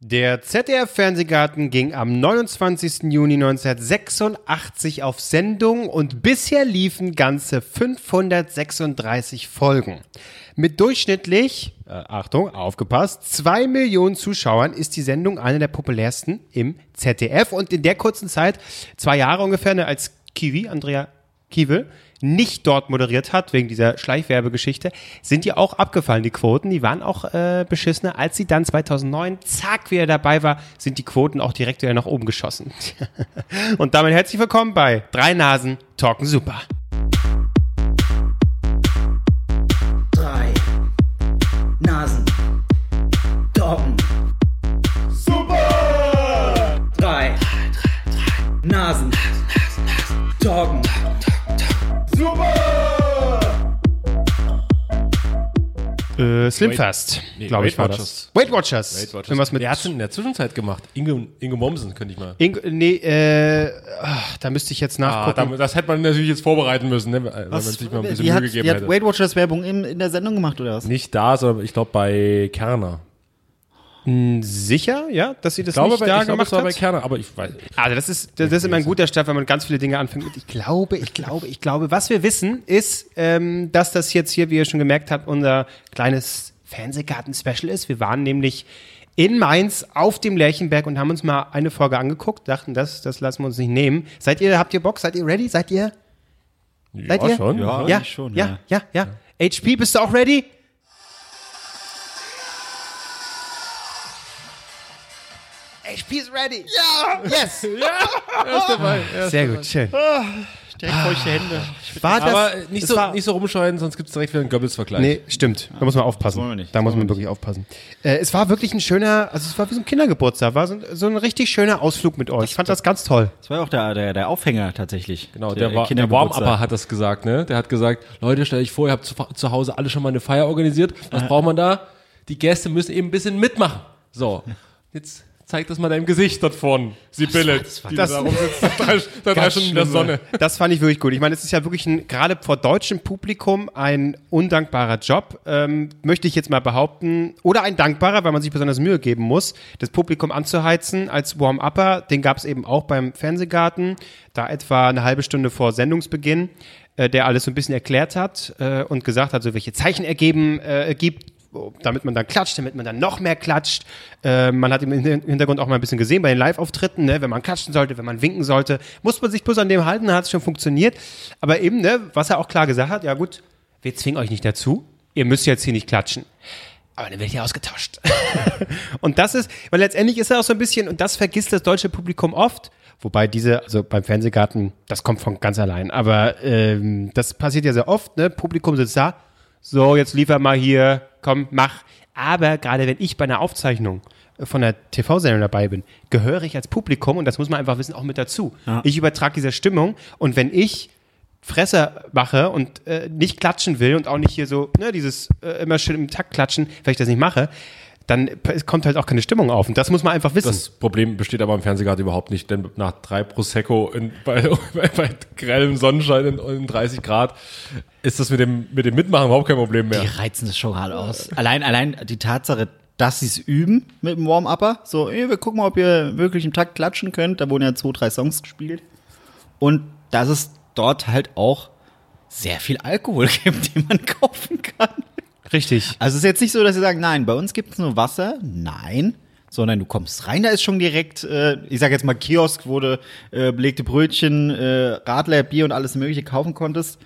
Der ZDF-Fernsehgarten ging am 29. Juni 1986 auf Sendung und bisher liefen ganze 536 Folgen. Mit durchschnittlich, äh, Achtung, aufgepasst, zwei Millionen Zuschauern ist die Sendung eine der populärsten im ZDF und in der kurzen Zeit, zwei Jahre ungefähr, ne, als Kiwi, Andrea Kiewel, nicht dort moderiert hat, wegen dieser Schleichwerbegeschichte, sind die auch abgefallen, die Quoten. Die waren auch äh, beschissener. Als sie dann 2009, zack, wieder dabei war, sind die Quoten auch direkt wieder nach oben geschossen. Und damit herzlich willkommen bei Drei Nasen Talken Super. Äh, Slimfast, nee, glaube ich, Weight war Watchers. das. Weight Watchers. Weight Watchers. Irgendwas mit Wer hat's denn in der Zwischenzeit gemacht? Inge, Inge Mommsen, könnte ich mal. Ing nee, äh, ach, da müsste ich jetzt Ah, nachgucken. da, das hätte man natürlich jetzt vorbereiten müssen, ne, wenn man sich mal ein bisschen Mühe hat, gegeben hat hätte. Weight Watchers Werbung in, in der Sendung gemacht oder was? Nicht da, sondern ich glaube bei Kerner. Sicher, ja, dass sie das Ich glaube, nicht bei, da ich glaube, gemacht es war bei hat? Kerner, aber ich weiß. Also das ist, das ist immer ein guter Start, wenn man ganz viele Dinge anfängt. mit Ich glaube, ich glaube, ich glaube. Was wir wissen, ist, ähm, dass das jetzt hier, wie ihr schon gemerkt habt, unser kleines Fernsehgarten-Special ist. Wir waren nämlich in Mainz auf dem Lerchenberg und haben uns mal eine Folge angeguckt, dachten, das, das lassen wir uns nicht nehmen. Seid ihr, habt ihr Bock? Seid ihr ready? Seid ihr? Seid ja, ihr? schon. Ja. Ja, eigentlich schon, ja, ja, ja. HP, bist du auch ready? HP ist ready. Ja! Yes! Er ist dabei. er ist Sehr dabei. gut, schön. Direkt feuchte Hände. War das, Aber nicht das so, war- nicht so rumscheuen, sonst gibt es direkt wieder einen Goebbels-Vergleich. Nee, stimmt. Da muss man aufpassen. wollen wir nicht. Da muss man wirklich aufpassen. Äh, es war wirklich ein schöner, also es war wie so ein Kindergeburtstag, war so, ein- so ein richtig schöner Ausflug mit euch. Ich fand das ganz toll. Das war auch der, der, der Aufhänger tatsächlich. Genau, der, war, der Kindergeburtstag. Warm-Upper hat das gesagt, ne? Der hat gesagt, Leute, stellt euch vor, ihr habt zu, zu Hause alle schon mal eine Feier organisiert. Was braucht man da? Die Gäste müssen eben ein bisschen mitmachen. So, jetzt zeig das mal deinem Gesicht dort vorne, Sibylle, die das- da rumsitzt, da drei, da drei Stunden in der Sonne. Das fand ich wirklich gut. Ich meine, es ist ja wirklich ein, gerade vor deutschem Publikum ein undankbarer Job, ähm, möchte ich jetzt mal behaupten. Oder ein dankbarer, weil man sich besonders Mühe geben muss, das Publikum anzuheizen als Warm-Upper. Den gab es eben auch beim Fernsehgarten, da etwa eine halbe Stunde vor Sendungsbeginn, äh, der alles so ein bisschen erklärt hat äh, und gesagt hat, so welche Zeichen er geben, äh, gibt, damit man dann klatscht, damit man dann noch mehr klatscht. Äh, man hat im Hin- Hintergrund auch mal ein bisschen gesehen bei den Live-Auftritten, ne, wenn man klatschen sollte, wenn man winken sollte, muss man sich bloß an dem halten, dann hat es schon funktioniert. Aber eben, ne, was er auch klar gesagt hat, ja gut, wir zwingen euch nicht dazu, ihr müsst jetzt hier nicht klatschen. Aber dann wird hier ausgetauscht. und das ist, weil letztendlich ist er auch so ein bisschen, und das vergisst das deutsche Publikum oft, wobei diese, also beim Fernsehgarten, das kommt von ganz allein, aber ähm, das passiert ja sehr oft, ne? Publikum sitzt da, so, jetzt liefer mal hier, komm, mach. Aber gerade wenn ich bei einer Aufzeichnung von einer TV-Sendung dabei bin, gehöre ich als Publikum, und das muss man einfach wissen, auch mit dazu. Ich übertrage diese Stimmung und wenn ich Fresser mache und äh, nicht klatschen will und auch nicht hier so, ne, dieses äh, immer schön im Takt klatschen, weil ich das nicht mache, dann kommt halt auch keine Stimmung auf. Und das muss man einfach wissen. Das Problem besteht aber im Fernsehgarten überhaupt nicht, denn nach drei Prosecco in, bei, bei, bei grellem Sonnenschein in, in 30 Grad ist das mit dem, mit dem Mitmachen überhaupt kein Problem mehr. Die reizen das schon gerade aus. Allein, allein die Tatsache, dass sie es üben mit dem Warm-Upper. So, ey, wir gucken mal, ob ihr wirklich im Takt klatschen könnt. Da wurden ja zwei, drei Songs gespielt. Und dass es dort halt auch sehr viel Alkohol gibt, den man kaufen kann. Richtig. Also es ist jetzt nicht so, dass sie sagen, nein, bei uns gibt es nur Wasser. Nein. Sondern du kommst rein, da ist schon direkt, äh, ich sag jetzt mal Kiosk, wo du äh, belegte Brötchen, äh, Radler, Bier und alles mögliche kaufen konntest.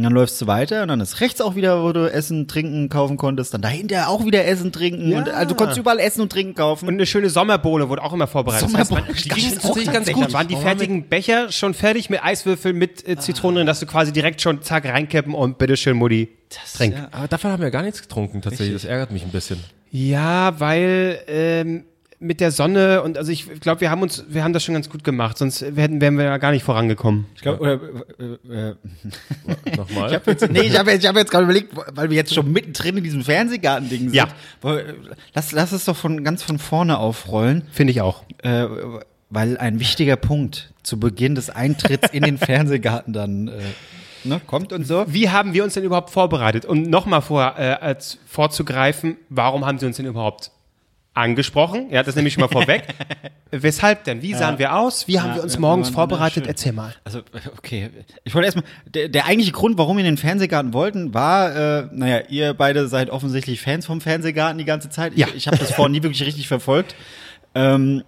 Und dann läufst du weiter und dann ist rechts auch wieder, wo du Essen, Trinken kaufen konntest. Dann dahinter auch wieder Essen, Trinken. Ja. Und also du konntest überall Essen und Trinken kaufen. Und eine schöne Sommerbohne wurde auch immer vorbereitet. Sommerbohne, das heißt, die man, das auch tatsächlich tatsächlich. Da waren die fertigen Becher schon fertig mit Eiswürfeln, mit äh, Zitronen drin, dass du quasi direkt schon zack reinkippen und bitteschön, Mutti, trink. Ja, aber davon haben wir gar nichts getrunken tatsächlich. Das ärgert mich ein bisschen. Ja, weil ähm, mit der Sonne und also ich glaube, wir haben uns, wir haben das schon ganz gut gemacht, sonst hätten, wären wir ja gar nicht vorangekommen. ich glaube, oder, äh, äh, Nochmal. ich habe jetzt, nee, ich habe jetzt, ich hab jetzt gerade überlegt, weil wir jetzt schon mittendrin in diesem Fernsehgarten-Ding sind. Ja. Lass, lass es doch von ganz von vorne aufrollen. Finde ich auch. Äh, weil ein wichtiger Punkt zu Beginn des Eintritts in den Fernsehgarten dann äh, ne, kommt und so. Wie haben wir uns denn überhaupt vorbereitet? Und nochmal vor, äh, als vorzugreifen, warum haben sie uns denn überhaupt angesprochen. Er hat das nämlich schon mal vorweg. Weshalb denn? Wie sahen wir aus? Wie haben wir uns ja, morgens ja, vorbereitet? Erzähl mal. Also, okay. Ich wollte erstmal, der, der eigentliche Grund, warum wir in den Fernsehgarten wollten, war, äh, naja, ihr beide seid offensichtlich Fans vom Fernsehgarten die ganze Zeit. Ja. Ich, ich habe das vorher nie wirklich richtig verfolgt. Ähm,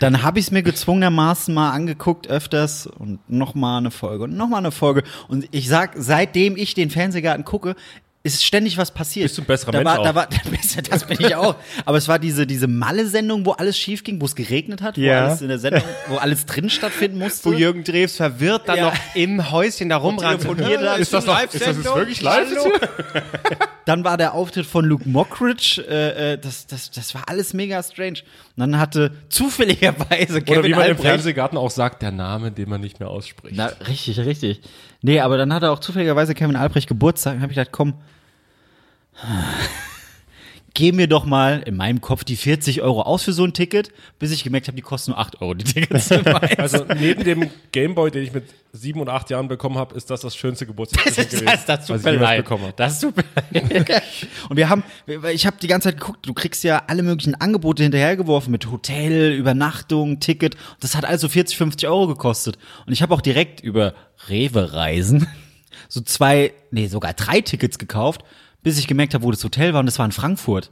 dann habe ich es mir gezwungenermaßen mal angeguckt öfters und noch mal eine Folge und noch mal eine Folge. Und ich sag, seitdem ich den Fernsehgarten gucke, ist ständig was passiert. Bist du ein besserer da Mensch war, Da auch. war, das bin ich auch. Aber es war diese, diese Malle-Sendung, wo alles schief ging, wo es geregnet hat, wo Ja. alles in der Sendung, wo alles drin stattfinden musste. Wo Jürgen Drews verwirrt dann Ja. noch im Häuschen da rumrannt. telefoniert hat. Ist das, noch, ist das jetzt wirklich live? Dann war der Auftritt von Luke Mockridge, äh, äh, das, das, das war alles mega strange. Und dann hatte zufälligerweise Oder Kevin wie man im Albrecht, Fernsehgarten auch sagt, der Name, den man nicht mehr ausspricht. na, richtig, richtig. Nee, aber dann hatte auch zufälligerweise Kevin Albrecht Geburtstag und habe ich gedacht, komm, geh mir doch mal in meinem Kopf die 40 Euro aus für so ein Ticket, bis ich gemerkt habe, die kosten nur 8 Euro, die Tickets. Also neben dem Gameboy, den ich mit sieben und acht Jahren bekommen habe, ist das das schönste Geburtstagsgeschenk gewesen, Das, das was tut ich mir leid. bekommen habe. Das tut mir leid. Und wir haben, ich habe die ganze Zeit geguckt, du kriegst ja alle möglichen Angebote hinterhergeworfen mit Hotel, Übernachtung, Ticket. Das hat also 40, 50 Euro gekostet. Und ich habe auch direkt über Rewe-Reisen so zwei, nee, sogar drei Tickets gekauft, bis ich gemerkt habe, wo das Hotel war und das war in Frankfurt.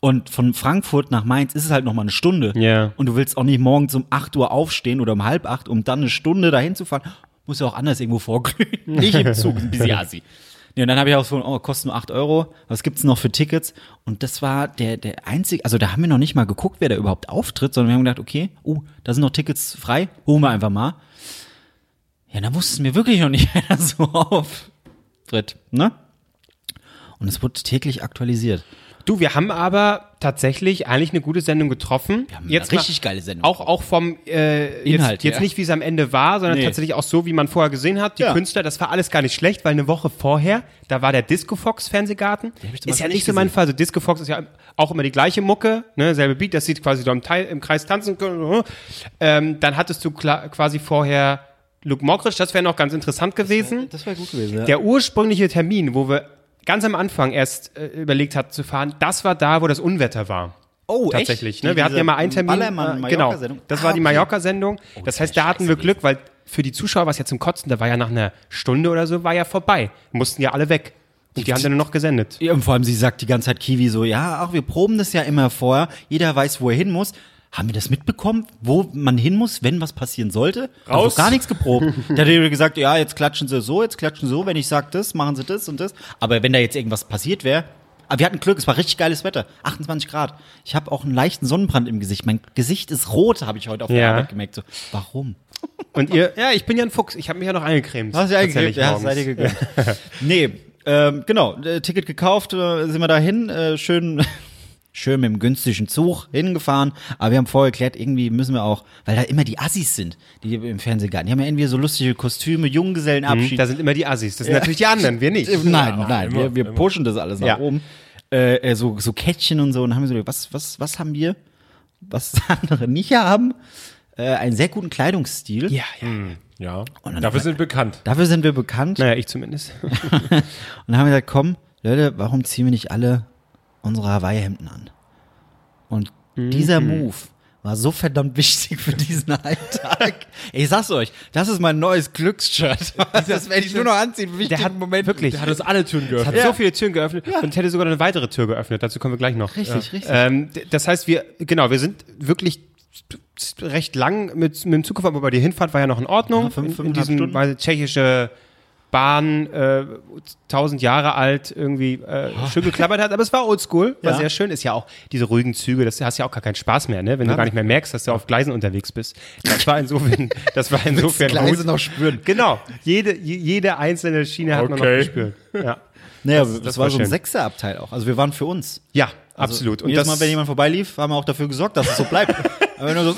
Und von Frankfurt nach Mainz ist es halt noch mal eine Stunde. Ja. Und du willst auch nicht morgens um 8 Uhr aufstehen oder um halb acht, um dann eine Stunde dahin zu fahren. Muss ja auch anders irgendwo vorglühen. Nicht im Zug, ein bisschen assi. Nee, und dann habe ich auch so, oh, kostet nur 8 Euro. Was gibt's noch für Tickets? Und das war der, der einzige, also da haben wir noch nicht mal geguckt, wer da überhaupt auftritt, sondern wir haben gedacht, okay, oh, da sind noch Tickets frei, holen wir einfach mal. Ja, da wussten wir wirklich noch nicht, wer da so auftritt, ne? Und es wurde täglich aktualisiert. Du, wir haben aber tatsächlich eigentlich eine gute Sendung getroffen. Wir haben eine richtig geile Sendung Auch, auch vom äh, Inhalt jetzt, jetzt her. nicht, wie es am Ende war, sondern Nee. tatsächlich auch so, wie man vorher gesehen hat. Die Ja. Künstler, das war alles gar nicht schlecht, weil eine Woche vorher, da war der Disco Fox Fernsehgarten. Ist ja nicht so mein. Fall. Also Disco Fox ist ja auch immer die gleiche Mucke, ne, selbe Beat, das sieht quasi so im, Teil, im Kreis tanzen können. Ähm, dann hattest du quasi vorher Luke Mockridge, das wäre noch ganz interessant gewesen. Das wäre gut gewesen, ja. Der ursprüngliche Termin, wo wir ganz am Anfang erst äh, überlegt hatten zu fahren, das war da, wo das Unwetter war. Oh, echt? Tatsächlich. Ne? Die- Wir hatten ja mal einen Termin. Ballermann- äh, genau. Das Ah, war die okay. Mallorca-Sendung. das heißt, da hatten wir Glück, weil für die Zuschauer war es ja zum Kotzen. Da war ja nach einer Stunde oder so, war ja vorbei. Mussten ja alle weg. Und die haben dann nur noch gesendet. Ja, und vor allem, sie sagt die ganze Zeit Kiwi so, ja, ach, wir proben das ja immer vorher. Jeder weiß, wo er hin muss. Haben wir das mitbekommen, wo man hin muss, wenn was passieren sollte? Raus. Also gar nichts geprobt. da hat er gesagt, ja, jetzt klatschen sie so, jetzt klatschen sie so. Wenn ich sag das, machen sie das und das. Aber wenn da jetzt irgendwas passiert wäre, aber wir hatten Glück, es war richtig geiles Wetter. 28 Grad. Ich habe auch einen leichten Sonnenbrand im Gesicht. Mein Gesicht ist rot, habe ich heute auf der Ja. Arbeit gemerkt. So, warum? Und ihr, ja, ich bin ja ein Fuchs. Ich habe mich ja noch eingecremt. Tatsächlich Ja, morgens. seid ihr gegönnt. nee, ähm, genau, äh, Ticket gekauft, äh, sind wir dahin, äh, schön, schön mit dem günstigen Zug hingefahren. Aber wir haben vorher erklärt, irgendwie müssen wir auch, weil da immer die Assis sind, die im Fernsehgarten. Die haben ja irgendwie so lustige Kostüme, Junggesellenabschied. Da sind immer die Assis. Das sind natürlich die anderen, wir nicht. Nein, nein, immer, wir, wir immer. pushen das alles nach Ja. oben. Äh, äh, so, so Kettchen und so. Und dann haben wir so, was, was, was haben wir, was andere nicht haben? Äh, einen sehr guten Kleidungsstil. Ja, ja. Ja, dann dafür sind wir bekannt. Dafür sind wir bekannt. Naja, ich zumindest. Und dann haben wir gesagt, komm, Leute, warum ziehen wir nicht alle unsere Hawaii-Hemden an? Und dieser Move war so verdammt wichtig für diesen einen Tag. Ich sag's euch, das ist mein neues Glücksshirt. Das werde ich nur noch anziehen. Der hat Moment. wirklich, Der hat uns alle Türen geöffnet. hat so viele Türen geöffnet und hätte sogar eine weitere Tür geöffnet. Dazu kommen wir gleich noch. Richtig, richtig. Ähm, das heißt, wir, genau, wir sind wirklich recht lang mit, mit dem Zug gefahren, aber die Hinfahrt war ja noch in Ordnung. Ja, fünf, in, in diesem Stunden. weil tschechische Bahn, äh, tausend Jahre alt, irgendwie äh, schön geklappert hat, aber es war oldschool, war Ja. sehr schön. Ist ja auch diese ruhigen Züge, das hast ja auch gar keinen Spaß mehr, ne? wenn du gar nicht mehr merkst, dass du auf Gleisen unterwegs bist. Das war insofern, das war insofern Gleise gut. noch spüren. Genau, jede, je- jede einzelne Schiene hat man noch Okay. gespürt. Ja. Naja, das, das war war so ein schön. Sechserabteil auch. Also wir waren für uns. Ja, Also absolut. Und jedes Mal, wenn jemand vorbeilief, haben wir auch dafür gesorgt, dass es so bleibt. Aber wenn du so,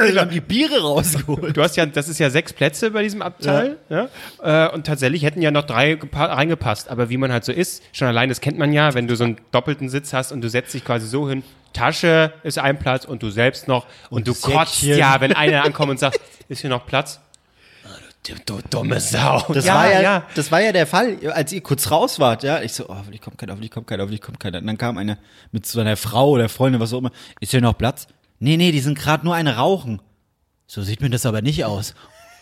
wir haben die Biere rausgeholt. Du hast ja, das ist ja sechs Plätze bei diesem Abteil, ja. Äh, und tatsächlich hätten ja noch drei gepa- reingepasst. Aber wie man halt so ist, schon allein das kennt man ja, wenn du so einen doppelten Sitz hast und du setzt dich quasi so hin, Tasche ist ein Platz und du selbst noch und, du das kotzt Säckchen. ja, wenn einer ankommt und sagt, ist hier noch Platz? Du, du dumme Sau. Das, war ja, das war ja der Fall, als ihr kurz raus wart, ja. Ich so, oh, hoffentlich kommt keiner, hoffentlich kommt keiner, hoffentlich kommt keiner. Und dann kam eine mit so einer Frau oder Freundin, was auch immer. Ist hier noch Platz? Nee, nee, die sind gerade nur eine rauchen. So sieht mir das aber nicht aus.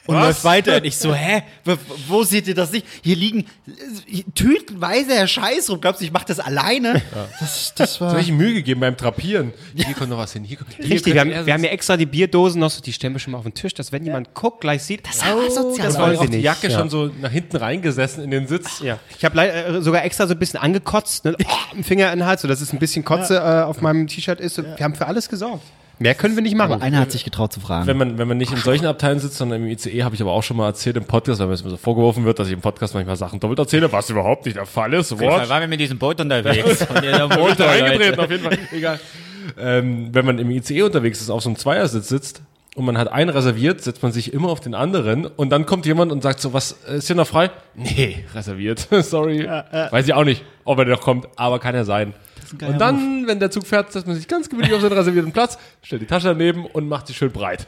Und läuft weiter. Und ich so, hä? Wo, wo seht ihr das nicht? Hier liegen äh, tütenweise Scheiß rum. Glaubst du, ich mach das alleine? Das, das Da war. habe ich Mühe gegeben beim Drapieren. Hier kommt noch was hin. Hier kommt, hier Richtig, wir haben, wir haben ja extra die Bierdosen noch so, die stellen wir schon mal auf den Tisch, dass wenn jemand guckt, gleich sieht, das, oh, asozial. das das wollen auch sie die nicht. Jacke ja. schon so nach hinten reingesessen in den Sitz. Ja. Ich habe äh, sogar extra so ein bisschen angekotzt, ne? oh, im Finger in den Hals, so dass es ein bisschen Kotze äh, auf meinem T-Shirt ist. Wir haben für alles gesorgt. Mehr können wir nicht machen. Aber einer hat sich getraut zu fragen. Wenn man, wenn man nicht in solchen Abteilen sitzt, sondern im ICE, habe ich aber auch schon mal erzählt im Podcast, weil mir so vorgeworfen wird, dass ich im Podcast manchmal Sachen doppelt erzähle, was überhaupt nicht der Fall ist. What? waren wir mit diesem Boot unterwegs. Und da Wollte eingetreten, auf jeden Fall. Egal. Ähm, wenn man im ICE unterwegs ist, auf so einem Zweiersitz sitzt und man hat einen reserviert, setzt man sich immer auf den anderen und dann kommt jemand und sagt so, was, ist hier noch frei? Nee, reserviert. Sorry. Weiß ich auch nicht, ob er noch kommt, aber kann er sein. Und dann, wenn der Zug fährt, setzt man sich ganz gemütlich auf seinen reservierten Platz, stellt die Tasche daneben und macht sie schön breit.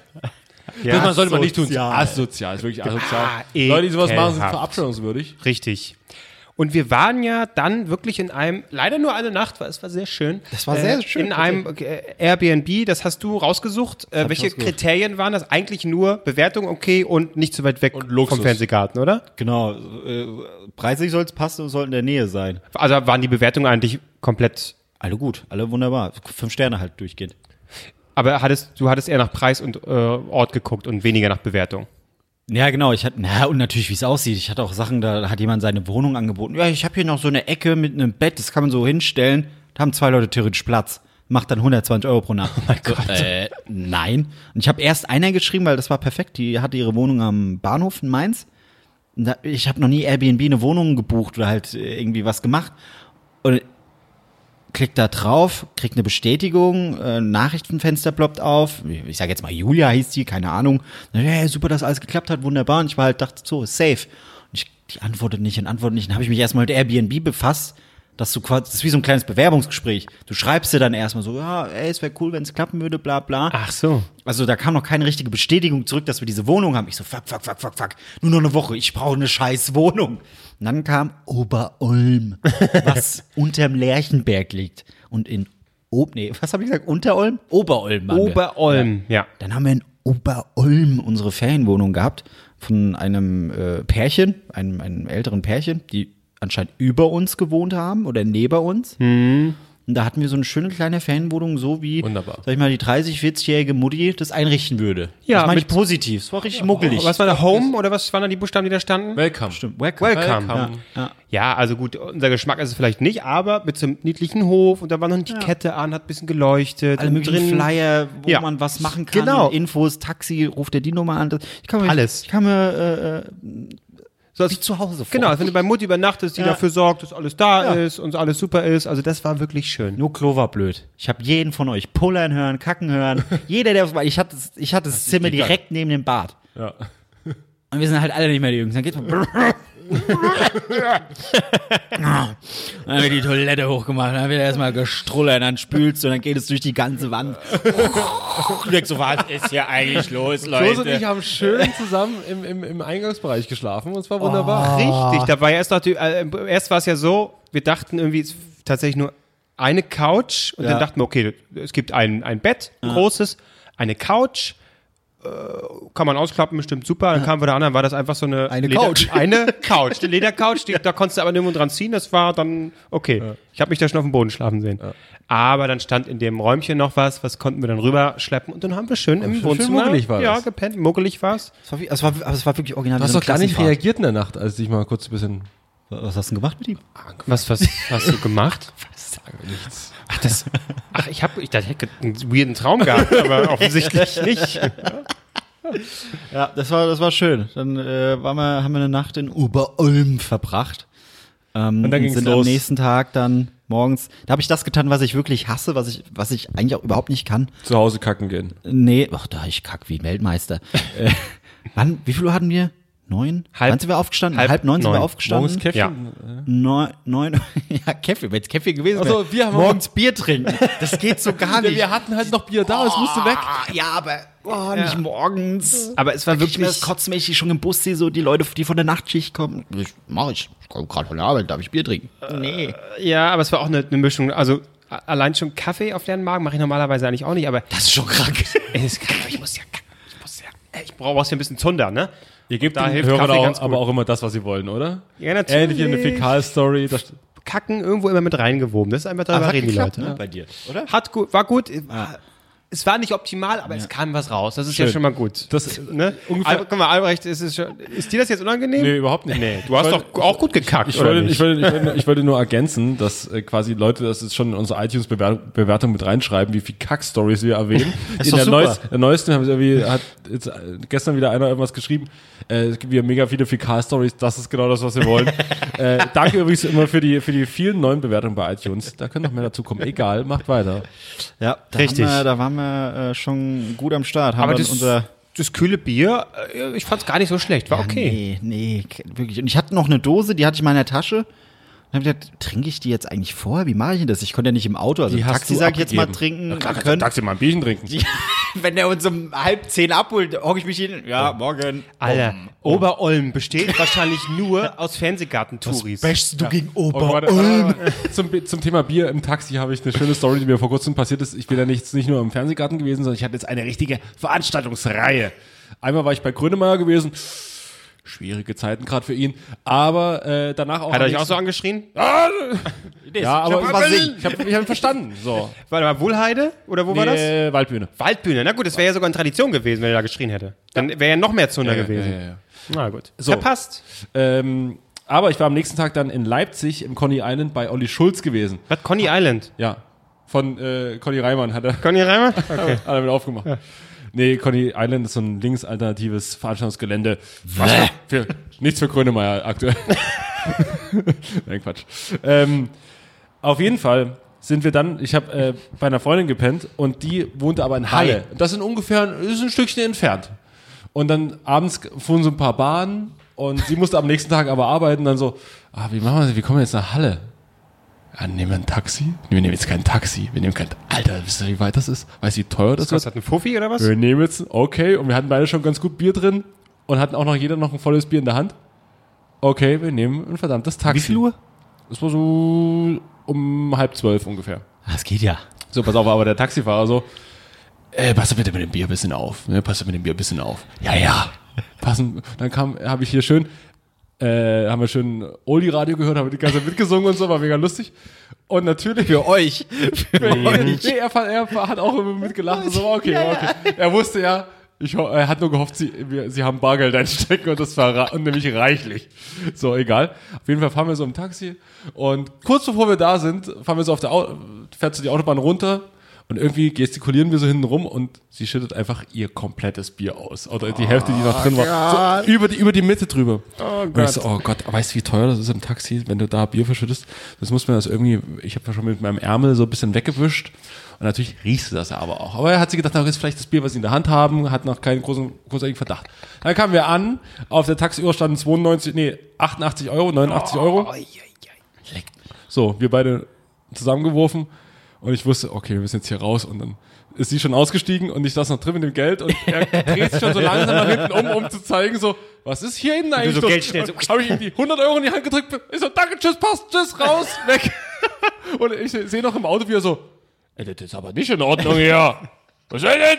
das man sollte man nicht tun. asozial. Asozial, ist wirklich asozial. Ah, Leute, die sowas machen, sind verabscheuungswürdig. Richtig. Und wir waren ja dann wirklich in einem, leider nur eine Nacht, weil es war sehr schön. Das war sehr schön, In einem äh, Airbnb, das hast du rausgesucht. Äh, welche. Kriterien waren das? Eigentlich nur Bewertung okay und nicht zu weit weg vom Fernsehgarten, oder? Genau. Äh, preislich soll es passen und soll in der Nähe sein. Also waren die Bewertungen eigentlich komplett. Alle gut, alle wunderbar. Fünf Sterne halt durchgehend. Aber hattest, du hattest eher nach Preis und äh, Ort geguckt und weniger nach Bewertung. Ja, genau. Ich hatte, na und natürlich, wie es aussieht. Ich hatte auch Sachen, da hat jemand seine Wohnung angeboten. Ja, ich habe hier noch so eine Ecke mit einem Bett, das kann man so hinstellen. Da haben zwei Leute theoretisch Platz. Macht dann 120 Euro pro Nacht. Oh mein Gott. Äh, nein. Und ich habe erst einer geschrieben, weil das war perfekt. Die hatte ihre Wohnung am Bahnhof in Mainz. Da, ich habe noch nie Airbnb eine Wohnung gebucht oder halt äh, irgendwie was gemacht. Und klickt da drauf, kriegt eine Bestätigung, äh, Nachrichtenfenster ploppt auf. Ich sage jetzt mal Julia hieß die, keine Ahnung. Ja, super, dass alles geklappt hat, wunderbar. Und ich war halt, dachte so, ist safe. Und ich, die antwortet nicht und antwortet nicht. Dann habe ich mich erstmal mit Airbnb befasst. dass du quasi, das ist wie so ein kleines Bewerbungsgespräch. Du schreibst dir dann erstmal so, ja, ey, es wäre cool, wenn es klappen würde, bla bla. Ach so. Also da kam noch keine richtige Bestätigung zurück, dass wir diese Wohnung haben. Ich so, fuck, fuck, fuck, fuck, fuck. Nur noch eine Woche, ich brauche eine scheiß Wohnung. Und dann kam Oberolm, was unterm Lerchenberg liegt. Und in Ob, nee, was habe ich gesagt? Unterolm? Oberolm. Oberolm, ja. Dann haben wir in Oberolm unsere Ferienwohnung gehabt von einem äh, Pärchen, einem, einem älteren Pärchen, die anscheinend über uns gewohnt haben oder neben uns. Und da hatten wir so eine schöne kleine Ferienwohnung, so wie, Wunderbar. sag ich mal, die 30, 40-jährige Mutti das einrichten würde. Ja, das meine ich mit- positiv. Es war richtig muckelig. Was war da? Home oder was waren da die Buchstaben, die da standen? Welcome. Stimmt. Welcome. Welcome. Welcome. Ja. Ja, also gut, unser Geschmack ist es vielleicht nicht, aber mit so einem niedlichen Hof und da war noch die Kette an, hat ein bisschen geleuchtet. Alle möglichen Flyer, wo Ja. man was machen kann. Genau. Infos, Taxi, ruft der die Nummer an. Das- Ich kann mir, Alles. Ich kann mir äh, So, als- wie zu Hause vor. Genau, als wenn du bei Mutti übernachtest, die Ja. dafür sorgt, dass alles da Ja. ist und alles super ist. Also das war wirklich schön. Nur Klo war blöd. Ich habe jeden von euch pullern hören, kacken hören. Jeder, der auf ich hatte, ich hatte das Zimmer gegangen. direkt neben dem Bad. Ja. Und wir sind halt alle nicht mehr die Jüngsten. Dann geht's dann wird die Toilette hochgemacht, dann wird erstmal gestrullert, dann spülst du, dann geht es durch die ganze Wand. Du denkst so, was ist hier eigentlich los, Klose und ich Leute? haben schön zusammen im, im, im Eingangsbereich geschlafen und es war wunderbar. Richtig, da war ja erst noch, die, äh, erst war es ja so, wir dachten irgendwie, tatsächlich nur eine Couch und Ja. dann dachten wir, okay, es gibt ein, ein Bett, ein großes, eine Couch, kann man ausklappen, bestimmt super. Dann kamen wir da an, dann war das einfach so eine Eine Leder, Couch. Eine Couch, eine Ledercouch, die, da konntest du aber nirgendwo dran ziehen, das war dann okay. Ich habe mich da schon auf dem Boden schlafen sehen. Aber dann stand in dem Räumchen noch was, was konnten wir dann rüberschleppen und dann haben wir schön im schön Wohnzimmer. muckelig war ja, gepennt, muckelig war's. Das war, das war, aber es war wirklich original. Du hast doch gar nicht reagiert in der Nacht, als ich mal kurz ein bisschen. Was hast du denn gemacht mit ihm? Was, was hast du gemacht? Sage nichts. Ach, das, ach ich habe ich dachte, ich hätte einen weirden Traum gehabt, aber offensichtlich nicht. Ja, das war, das war schön. Dann äh, waren wir, haben wir eine Nacht in Oberolm verbracht. Ähm, Und dann ging's sind los. am nächsten Tag dann morgens. Da habe ich das getan, was ich wirklich hasse, was ich, was ich eigentlich auch überhaupt nicht kann. Zu Hause kacken gehen. Nee, ach da, ich kack wie ein Weltmeister. äh, wann, wie viel Uhr hatten wir? Neun? Halb- Wann sind wir aufgestanden? halb Halb, neun sind wir aufgestanden. Morgens Käffchen. Neun, neun, ja, Kaffee, wenn es Kaffee gewesen Also, wäre. wir haben morgens Bier trinken. Das geht so gar Ja, nicht. wir hatten halt noch Bier da, es musste weg. Ah, ja, aber oh, nicht morgens. Aber es war Da krieg ich mir wirklich- das kotzen, wenn ich schon im Bus sehe, so die Leute, die von der Nachtschicht kommen. Ich, mach ich. Ich komme gerade von der Arbeit, darf ich Bier trinken? Nee. Ja, aber es war auch eine, eine Mischung. Also allein schon Kaffee auf deren Magen mache ich normalerweise eigentlich auch nicht, aber Das ist schon krank. ich muss ja, ich ey, ich brauche ja ein bisschen Zunder, ne? Ihr gebt Da den hilft Hörern auch, ganz gut. aber auch immer das, was sie wollen, oder? Ja, natürlich. Ähnlich wie eine Fäkalstory. das- Kacken irgendwo immer mit reingewoben. Das ist einfach darüber reden die Leute. ne? Bei dir, oder? Hat gut, war gut. War, Es war nicht optimal, aber es kam was raus. Das ist ja Schön. schon mal gut. Das- ne? ungefähr- Al guck mal, Albrecht, ist, es schon, ist dir das jetzt unangenehm? Nee, überhaupt nicht. Nee, du hast wollte- doch auch gut gekackt, Ich oder wollte, ich, wollte, ich, wollte, ich wollte nur ergänzen, dass äh, quasi Leute das ist schon in unsere iTunes-Bewertung mit reinschreiben, wie viel Kack-Stories wir erwähnen. ist in doch der, super. neues, der neuesten haben sie irgendwie, hat jetzt, äh, gestern wieder einer irgendwas geschrieben, äh, es gibt wieder mega viele Fäkal-Stories, das ist genau das, was wir wollen. äh, danke übrigens immer für die, für die vielen neuen Bewertungen bei iTunes. Da können noch mehr dazu kommen. Egal, macht weiter. Ja, da Richtig. Haben wir, da waren wir äh, schon gut am Start. Haben aber das, unser das kühle Bier, äh, ich fand es gar nicht so schlecht. War okay. Nee, nee, wirklich. Und ich hatte noch eine Dose, die hatte ich mal in der Tasche. Und hab ich gedacht, trinke ich die jetzt eigentlich vorher? Wie mache ich denn das? Ich konnte ja nicht im Auto, also Die Taxi du sag ich jetzt mal trinken Klar, können. Taxi mal ein Bierchen trinken. Wenn der uns um halb zehn abholt, hocke ich mich hin. Ja, morgen. Alter, Oberolm besteht wahrscheinlich nur aus Fernsehgarten-Touris. Bächst du gegen Oh, warte. zum, zum Thema Bier im Taxi habe ich eine schöne Story, die mir vor kurzem passiert ist. Ich bin ja nicht, nicht nur im Fernsehgarten gewesen, sondern ich hatte jetzt eine richtige Veranstaltungsreihe. Einmal war ich bei Grönemeyer gewesen. Schwierige Zeiten gerade für ihn. Aber äh, danach auch. Hat er euch auch so angeschrien? Ja, aber hab ich, mal ich, singen. ich habe ich hab ihn verstanden. So. War da Wohlheide? Oder wo war das? Nee, Waldbühne. Waldbühne. Na gut, das wäre ja sogar eine Tradition gewesen, wenn er da geschrien hätte. Dann wäre ja noch mehr Zunder Ja, gewesen. ja, ja, ja. Na gut. So. Verpasst. Ähm, aber ich war am nächsten Tag dann in Leipzig im Conny Island bei Olli Schulz gewesen. Was? Conny Island. Ja. Von äh, Conny Reimann hat er. Conny Reimer? Okay. Hat er mit aufgemacht. Nee, Conny Island ist so ein linksalternatives Veranstaltungsgelände. Für, nichts für Grönemeyer aktuell. Nein, Quatsch. Ähm, auf jeden Fall sind wir dann, ich habe äh, bei einer Freundin gepennt und die wohnte aber in Halle. Das sind ungefähr, ist ein Stückchen entfernt. Und dann abends fuhren so ein paar Bahnen und sie musste am nächsten Tag aber arbeiten. Dann so, ah, wie machen wir das? Wie kommen wir jetzt nach Halle? Ja, nehmen wir ein Taxi? Wir nehmen jetzt kein Taxi. Wir nehmen kein, Alter, wisst ihr, wie weit das ist? Weißt du, wie teuer das Was ist? hat ein Fuffi oder was? Wir nehmen jetzt, okay, und wir hatten beide schon ganz gut Bier drin und hatten auch noch jeder noch ein volles Bier in der Hand. Okay, wir nehmen ein verdammtes Taxi. Wie viel Uhr? Das war so um halb zwölf ungefähr. Das geht ja. So, pass auf, aber der Taxifahrer so, äh, pass bitte mit dem Bier ein bisschen auf. Ne, pass mit dem Bier ein bisschen auf. Ja, ja. Passen. Dann kam, habe ich hier schön, äh, haben wir schön Oli-Radio gehört, haben die ganze Zeit mitgesungen und so, war mega lustig. Und natürlich. Für euch. Für Nee, er, er hat auch immer mitgelacht. und So, war okay, war okay. Er wusste ja, ich, er hat nur gehofft, sie, wir, sie haben Bargeld einstecken und das war und nämlich reichlich. So, egal. Auf jeden Fall fahren wir so im Taxi und kurz bevor wir da sind, fahren wir so auf der Au fährt so die Autobahn runter und irgendwie gestikulieren wir so hinten rum und sie schüttet einfach ihr komplettes Bier aus. Oder die Hälfte, die noch drin war. So über, die, über die Mitte drüber. Oh Gott. Und ich so, oh Gott, weißt du, wie teuer das ist im Taxi, wenn du da Bier verschüttest? Das muss man das irgendwie, ich habe ja schon mit meinem Ärmel so ein bisschen weggewischt. Und natürlich riechst du das aber auch. Aber er hat sich gedacht, das ist vielleicht das Bier, was sie in der Hand haben, hat noch keinen großen, großartigen Verdacht. Dann kamen wir an, auf der Taxiuhr standen 92, nee, 88 Euro, 89 Euro. So, wir beide zusammengeworfen und ich wusste, okay, wir müssen jetzt hier raus und dann ist sie schon ausgestiegen und ich saß noch drin mit dem Geld und er dreht sich schon so langsam nach hinten um, um zu zeigen, so, was ist hier hinten eigentlich so los? Geld schnell Und Hab ich ihm die 100 Euro in die Hand gedrückt, ich so, danke, tschüss, passt, tschüss, raus, weg. Und ich sehe noch im Auto, wie er so, ey, das ist aber nicht in Ordnung hier. Was soll denn?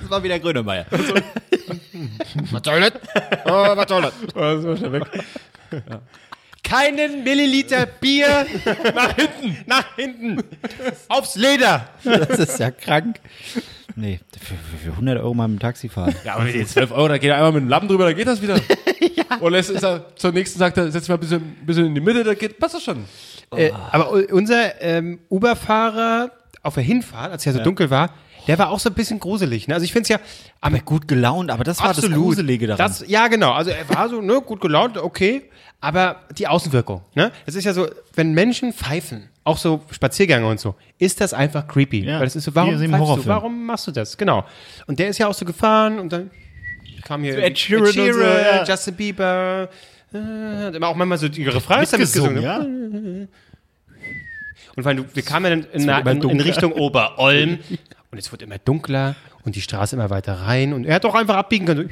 Das war wieder Grönemeyer. Was soll das? Oh, was soll das? Oh, so schnell weg. Keinen Milliliter Bier nach hinten. Nach hinten. Aufs Leder. Das ist ja krank. Nee, für, für, für 100 Euro mal mit dem Taxi fahren. Ja, aber die 12 Euro, da geht er einmal mit dem Lappen drüber, da geht das wieder. Und lässt, ist er, zur nächsten sagt er, setz mal ein bisschen, bisschen in die Mitte, da geht, passt das schon. Äh, aber unser ähm, Uber-Fahrer auf der Hinfahrt, als es ja so dunkel war, der war auch so ein bisschen gruselig. Ne? Also ich finde es ja, aber Gut gelaunt, aber das war das Gruselige daran. Das, ja, genau. Also er war so, ne, gut gelaunt, okay. Aber die Außenwirkung, ne? Es ist ja so, wenn Menschen pfeifen, auch so Spaziergänge und so, ist das einfach creepy. Ja, Weil das ist so, warum pfeifst du? Warum machst du das? Genau. Und der ist ja auch so gefahren und dann kam hier Ed Sheeran und so, ja. Justin Bieber, äh, immer auch manchmal so die Refrains damit Gesungen, ja? Und weil du, wir kamen ja dann in, in, in. Richtung Oberolm und es wird immer dunkler und die Straße immer weiter rein und er hat doch einfach abbiegen können.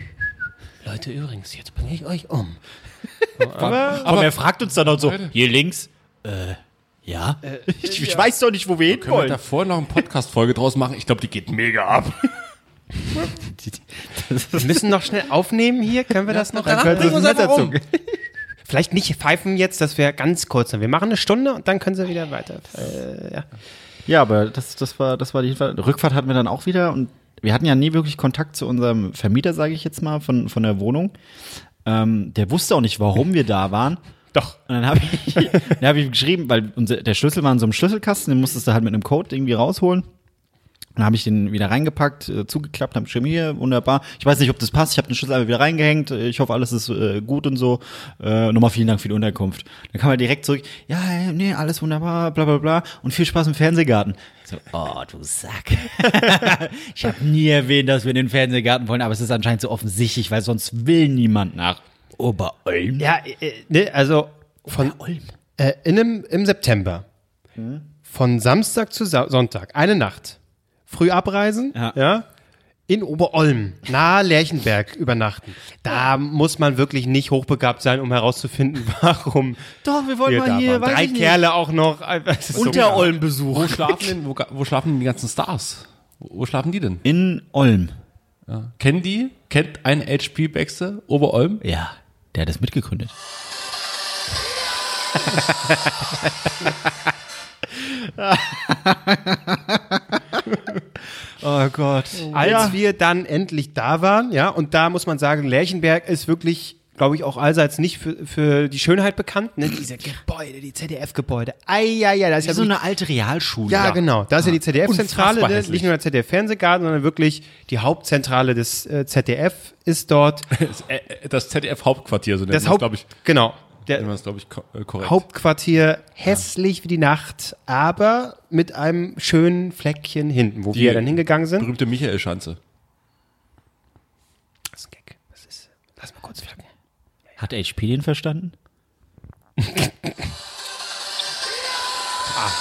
So, Leute, übrigens, jetzt bringe ich euch um. Aber, Aber er fragt uns dann auch so, hier links, äh, ja? ich, ich weiß doch nicht, wo wir Können wir hinwollen. davor noch eine Podcast-Folge draus machen? Ich glaube, die geht mega ab. wir müssen noch schnell aufnehmen hier. Können wir das noch? Dann können wir einfach um. Vielleicht nicht pfeifen jetzt, das wäre ganz kurz. Wir machen eine Stunde und dann können sie wieder weiter. Äh, ja. Ja, aber das, das war, das war die. Rückfahrt hatten wir dann auch wieder und wir hatten ja nie wirklich Kontakt zu unserem Vermieter, sage ich jetzt mal, von, von der Wohnung. Ähm, der wusste auch nicht, warum wir da waren. Doch. Und dann habe ich, dann hab ich geschrieben, weil unser, der Schlüssel war in so einem Schlüsselkasten, den musstest du halt mit einem Code irgendwie rausholen. Dann habe ich den wieder reingepackt, äh, zugeklappt, habe geschrieben, hier, wunderbar. Ich weiß nicht, ob das passt. Ich habe den Schlüssel einfach wieder reingehängt. Äh, Ich hoffe, alles ist äh, gut und so. Äh, nochmal vielen Dank für die Unterkunft. Dann kam er direkt zurück, ja, äh, nee, alles wunderbar, bla bla bla. Und viel Spaß im Fernsehgarten. So, oh, du Sack. ich habe nie erwähnt, dass wir in den Fernsehgarten wollen, aber es ist anscheinend so offensichtlich, weil sonst will niemand nach Oberolm. Ja, äh, ne, also von Oberolm. äh, in einem, im September von Samstag zu Sa Sonntag eine Nacht früh abreisen, Ja. ja. in Oberolm, nahe Lerchenberg übernachten. Da muss man wirklich nicht hochbegabt sein, um herauszufinden, warum Doch, wir wollen wir mal da hier, waren. weiß Drei ich nicht, Kerle auch noch. Ist so- Unterolm Wo besuchen. schlafen denn, wo, wo schlafen denn die ganzen Stars? Wo, wo schlafen die denn? In Olm. Ja. Kennen die? Kennt ein HP Baxter Oberolm? Ja, der hat das mitgegründet. oh Gott. Als wir dann endlich da waren, ja, und da muss man sagen, Lerchenberg ist wirklich, glaube ich, auch allseits nicht für, für die Schönheit bekannt, ne? Diese Gebäude, die ZDF-Gebäude. Eieiei, da ist ja so eine alte Realschule. Ja, genau. Da ist ja die ZDF-Zentrale, Unfassbar ne? nicht nur der ZDF-Fernsehgarten, sondern wirklich die Hauptzentrale des äh, ZDF ist dort. Das, äh, das ZDF Hauptquartier, so nennt Das man Haupt, glaube ich. genau. Der das, glaube ich, äh, korrekt. Hauptquartier hässlich wie die Nacht, aber mit einem schönen Fleckchen hinten, wo Die wir dann hingegangen sind. Berühmte Michael-Schanze. Das ist ein Gag. Das ist, lass mal kurz flacken. Hat HP den verstanden?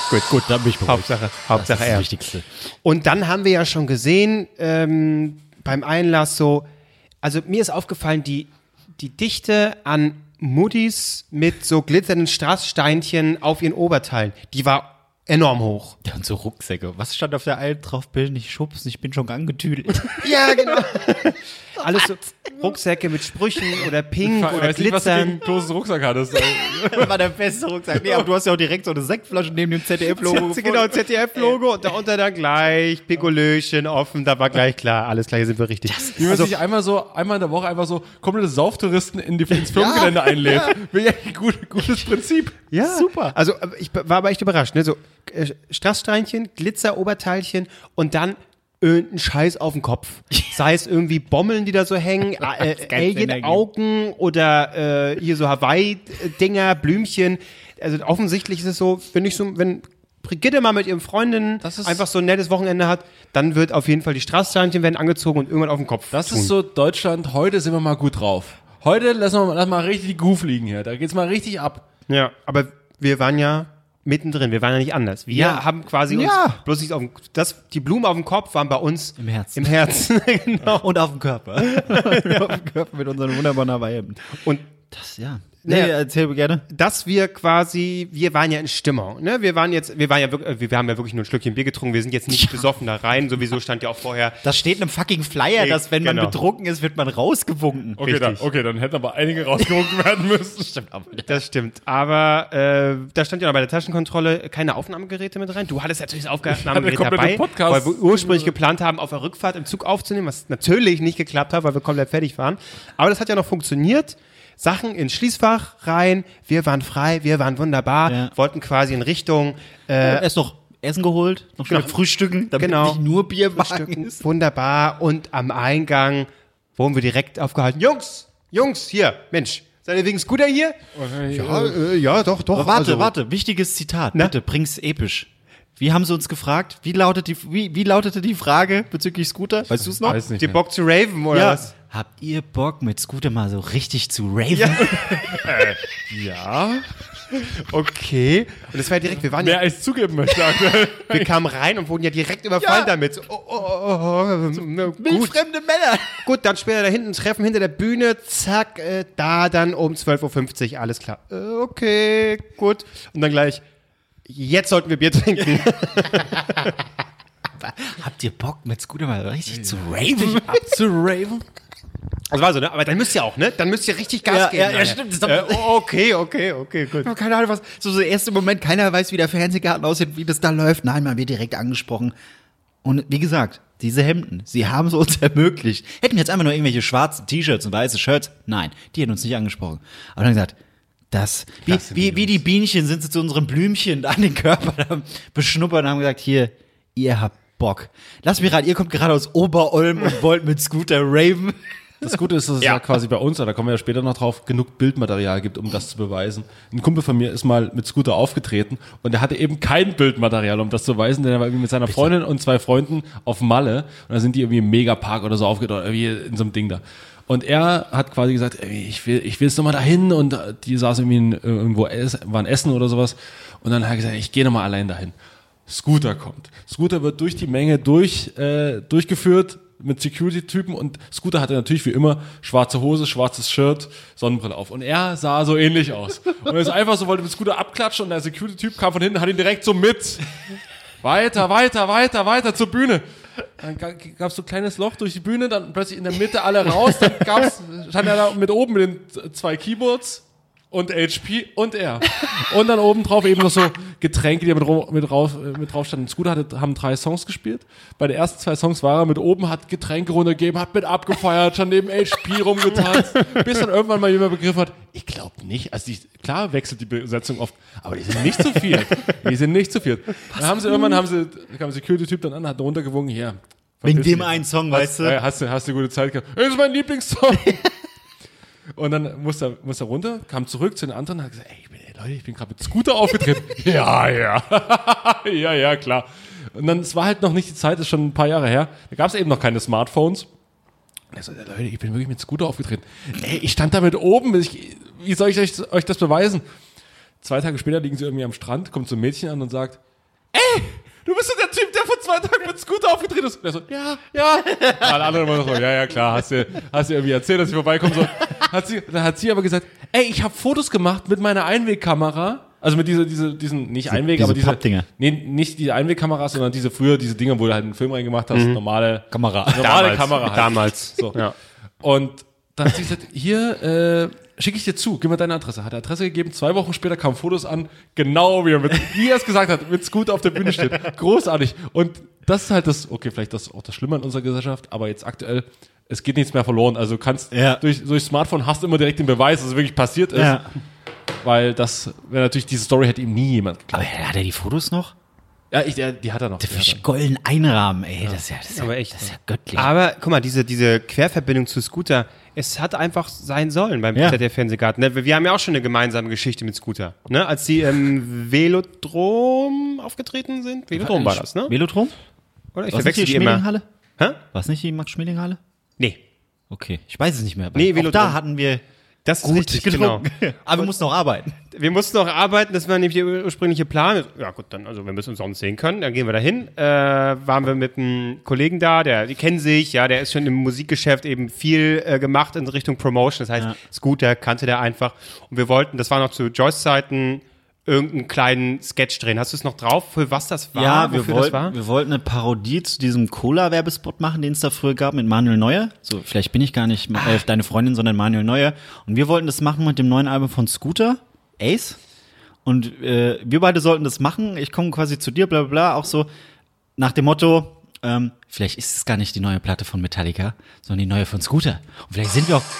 Gut, gut, dann bin ich beruhigt. Hauptsache, Hauptsache das ist er. das Wichtigste. Und dann haben wir ja schon gesehen, ähm, beim Einlass so, also mir ist aufgefallen, die, die Dichte an Muddis mit so glitzernden Strasssteinchen auf ihren Oberteilen, die war enorm hoch. Ja, und so Rucksäcke. Was stand auf der einen drauf? Bill nicht schubsen, ich bin schon angetüdelt. Ja, genau. Alles so Rucksäcke mit Sprüchen oder Pink Ich oder weiß nicht, was du Glitzern. gegen Kloses Rucksack hattest. das war der beste Rucksack. Nee, aber du hast ja auch direkt so eine Sektflasche neben dem ZDF-Logo Genau, ZDF-Logo und darunter dann gleich Pikolöchen offen, da war gleich klar, alles klar, hier sind wir richtig. Wie man sich einmal so, einmal in der Woche einfach so komplette Sauftouristen in die, ins Firmengelände einlädt. Wäre ja ein gut, gutes Prinzip. Ja, Super. Also äh, ich war aber echt überrascht. Ne? So äh, Strasssteinchen, Glitzeroberteilchen und dann irgendein Scheiß auf dem Kopf. Sei es irgendwie Bommeln, die da so hängen, äh, Alien-Augen oder äh, hier so Hawaii-Dinger, Blümchen. Also offensichtlich ist es so, wenn ich so, wenn Brigitte mal mit ihren Freundinnen einfach so ein nettes Wochenende hat, dann wird auf jeden Fall die Strasssteinchen werden angezogen und irgendwann auf den Kopf. Das tun. ist so Deutschland, heute sind wir mal gut drauf. Heute lassen wir wir mal richtig die Groove liegen hier. Da geht's mal richtig ab. Ja, aber wir waren ja mittendrin, wir waren ja nicht anders. Wir Ja. haben quasi uns Ja. bloß nicht auf dem, das, die Blumen auf dem Kopf waren bei uns Im Herzen. Im Herzen, genau. Und auf dem Körper. auf dem Körper mit unseren wunderbaren Hawaii-Hemden. Und Das, ja. Nee, Nee, erzähl mir gerne. dass wir quasi, wir waren ja in Stimmung, ne? Wir waren jetzt, wir waren ja wirklich, wir haben ja wirklich nur ein Schlückchen Bier getrunken, wir sind jetzt nicht besoffen da rein, sowieso stand ja auch vorher. Das steht in einem fucking Flyer, Ey, dass wenn genau. man betrunken ist, wird man rausgewunken. Okay, Richtig. dann, okay, dann hätten aber einige rausgeholt werden müssen. Stimmt aber. Das stimmt. Aber äh, da stand ja noch bei der Taschenkontrolle keine Aufnahmegeräte mit rein. Du hattest natürlich das Aufnahmegerät dabei, Podcast- weil wir ursprünglich geplant haben, auf der Rückfahrt im Zug aufzunehmen, was natürlich nicht geklappt hat, weil wir komplett fertig waren. Aber das hat ja noch funktioniert. Sachen ins Schließfach rein, wir waren frei, wir waren wunderbar, Ja. wollten quasi in Richtung Äh, erst noch Essen geholt, noch Genau. frühstücken, damit Genau. nicht nur Bierwagen Stücken. ist. Wunderbar. Und am Eingang wurden wir direkt aufgehalten. Jungs, Jungs, hier, Mensch, seid ihr wegen Scooter hier? Ja, äh, ja, doch, doch. Aber warte, Also, warte, wichtiges Zitat. Na? Bitte, bring's episch. Wie haben sie uns gefragt? Wie, lautet die, wie, wie lautete die Frage bezüglich Scooter? Weißt du es noch? Weiß nicht. Die. Bock zu Raven oder Ja. was? Habt ihr Bock, mit Scooter mal so richtig zu raven? Ja. Okay. Und das war ja direkt, wir waren ja Mehr als zugeben möchte aktuell. Wir kamen rein und wurden ja direkt überfallen damit. So, Oh, oh, oh, oh, na, gut. Wildfremde Männer. gut, dann später da hinten Treffen hinter der Bühne, zack, äh, da dann um 12.50 Uhr, alles klar. Äh, okay, gut. Und dann gleich, jetzt sollten wir Bier trinken. Habt ihr Bock, mit Scooter mal richtig zu raven? Zu Raven. Also war so, ne? Aber dann müsst ihr auch, ne? Dann müsst ihr richtig Gas Ja, geben. ja, ja, stimmt. Das Äh, oh, okay, okay, okay, gut. Keine Ahnung, was. So, so der erste Moment, keiner weiß, wie der Fernsehgarten aussieht, wie das da läuft. Nein, man wird direkt angesprochen. Und wie gesagt, diese Hemden, sie haben es uns ermöglicht. Hätten wir jetzt einfach nur irgendwelche schwarzen T-Shirts und weiße Shirts, nein, die hätten uns nicht angesprochen. Aber dann gesagt, das, wie, wie, wie die Bienchen sind sie zu unseren Blümchen an den Körper beschnuppert und haben gesagt, hier, ihr habt Bock. Lass mich raten, ihr kommt gerade aus Oberolm und wollt mit Scooter raven. Das Gute ist, dass es ja. quasi bei uns, da kommen wir ja später noch drauf, genug Bildmaterial gibt, um das zu beweisen. Ein Kumpel von mir ist mal mit Scooter aufgetreten und er hatte eben kein Bildmaterial, um das zu beweisen, denn er war irgendwie mit seiner Freundin und zwei Freunden auf Malle und da sind die irgendwie im Megapark oder so aufgetaucht, irgendwie in so einem Ding da. Und er hat quasi gesagt, ey, ich will, ich will jetzt nochmal dahin und die saß irgendwie in, irgendwo, waren essen oder sowas und dann hat er gesagt, ich gehe nochmal allein dahin. Scooter kommt. Scooter wird durch die Menge durch, äh, durchgeführt mit Security-Typen und Scooter hatte natürlich wie immer schwarze Hose, schwarzes Shirt, Sonnenbrille auf. Und er sah so ähnlich aus. Und er ist einfach so, wollte mit Scooter abklatschen und der Security-Typ kam von hinten, hat ihn direkt so mit. Weiter, weiter, weiter, weiter zur Bühne. Dann gab es so ein kleines Loch durch die Bühne, dann plötzlich in der Mitte alle raus, dann gab's, stand er da mit oben mit den zwei Keyboards und HP und er. Und dann oben drauf eben noch so Getränke, die mit, mit, drauf, äh, mit drauf standen. Scooter hatte, haben drei Songs gespielt. Bei den ersten zwei Songs war er mit oben, hat Getränke runtergegeben, hat mit abgefeiert, schon neben HP rumgetanzt, bis dann irgendwann mal jemand begriffen hat, ich glaube nicht. Also die, klar wechselt die Besetzung oft, aber die sind nicht zu viel. Die sind nicht zu viel. Dann haben sie irgendwann, haben sie, kam Security-Typ dann an, hat runtergewunken, hier. Wegen dem einen Song, weißt du? hast du, hast du gute Zeit gehabt. Das ist mein Lieblingssong. Und dann musste er, musste er runter, kam zurück zu den anderen und hat gesagt, ey, ich bin, ey Leute, ich bin gerade mit Scooter aufgetreten. ja, ja. ja, ja, klar. Und dann, es war halt noch nicht die Zeit, das ist schon ein paar Jahre her. Da gab es eben noch keine Smartphones. Und er so, Leute, ich bin wirklich mit Scooter aufgetreten. Ey, ich stand da mit oben. Ich, wie soll ich euch, euch das beweisen? Zwei Tage später liegen sie irgendwie am Strand, kommt so ein Mädchen an und sagt, ey, du bist doch der Typ, der vor zwei Tagen mit Scooter aufgetreten ist. Und er so, ja, ja. Alle anderen immer so, ja, ja, klar, hast du, hast du irgendwie erzählt, dass ich vorbeikommen soll. Hat sie, dann hat sie aber gesagt, ey, ich habe Fotos gemacht mit meiner Einwegkamera. Also mit dieser, diese, diesen, nicht Einweg, diese aber diese, Pappdinger. nee, nicht diese Einwegkameras, sondern diese früher, diese Dinger, wo du halt einen Film reingemacht hast, normale Kamera. normale Damals. Kamera halt. Damals. So. Ja. Und dann hat sie gesagt, hier, äh, schicke ich dir zu, gib mir deine Adresse. Hat er Adresse gegeben, zwei Wochen später kamen Fotos an, genau wie er, mit, wie er es gesagt hat, mit Scooter auf der Bühne steht. Großartig. Und das ist halt das, okay, vielleicht das auch das Schlimme in unserer Gesellschaft, aber jetzt aktuell, es geht nichts mehr verloren. Also du kannst Ja. durch, durch Smartphone hast du immer direkt den Beweis, dass es wirklich passiert ist. Ja. Weil das wäre natürlich, diese Story hätte ihm nie jemand Aber geglaubt. hat er die Fotos noch? Ja, ich, der, die hat er noch. Die hat er. Golden einrahmen, ey. Das ist ja, das ist ja, Aber echt. Das ist ja göttlich. Aber guck mal, diese, diese Querverbindung zu Scooter, es hat einfach sein sollen beim Ja. der Fernsehgarten. Ne? Wir haben ja auch schon eine gemeinsame Geschichte mit Scooter. Ne? Als die im Velodrom aufgetreten sind. Velodrom war das, ne? Velodrom? Oder ich verwechsel die die immer. Schmelinghalle? Hä? War es nicht die Max-Schmeling-Halle? Nee. Okay, ich weiß es nicht mehr. Nee, Velodrom. da hatten wir Das ist gut richtig, genau. Aber wir mussten noch arbeiten. Wir mussten noch arbeiten, das war nämlich der ursprüngliche Plan. Ja gut, dann, also wenn wir es umsonst sehen können, dann gehen wir dahin. Äh, waren wir mit einem Kollegen da, der, die kennen sich, ja, der ist schon im Musikgeschäft eben viel äh, gemacht in Richtung Promotion. Das heißt, Ja. Scooter kannte der einfach. Und wir wollten, das war noch zu Joyce-Zeiten, irgendeinen kleinen Sketch drehen. Hast du es noch drauf, für was das war? Ja, wir wollten, war? wir wollten eine Parodie zu diesem Cola-Werbespot machen, den es da früher gab mit Manuel Neuer. So, vielleicht bin ich gar nicht Ah. äh, deine Freundin, sondern Manuel Neuer. Und wir wollten das machen mit dem neuen Album von Scooter, Ace. Und äh, wir beide sollten das machen. Ich komme quasi zu dir, bla bla bla. Auch so nach dem Motto, ähm, vielleicht ist es gar nicht die neue Platte von Metallica, sondern die neue von Scooter. Und vielleicht sind wir auch.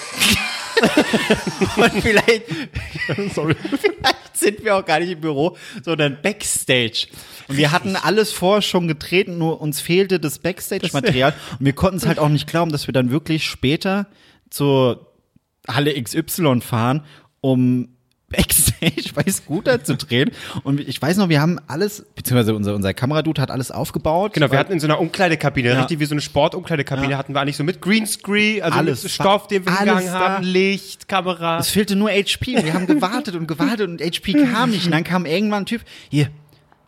Und vielleicht, Sorry. Vielleicht sind wir auch gar nicht im Büro, sondern Backstage. Und wir hatten alles vorher schon gedreht, nur uns fehlte das Backstage-Material. Und wir konnten es halt auch nicht glauben, dass wir dann wirklich später zur Halle XY fahren, um Backstage bei Scooter zu drehen. Und ich weiß noch, wir haben alles, beziehungsweise unser, unser Kameradude hat alles aufgebaut. Genau, wir hatten in so einer Umkleidekabine, Ja. richtig wie so eine Sportumkleidekabine, hatten wir eigentlich so mit Greenscreen, also Alles. Stoff, den wir da. haben, Licht, Kamera. Es fehlte nur HP. Wir haben gewartet und gewartet und HP kam nicht. Und dann kam irgendwann ein Typ, hier,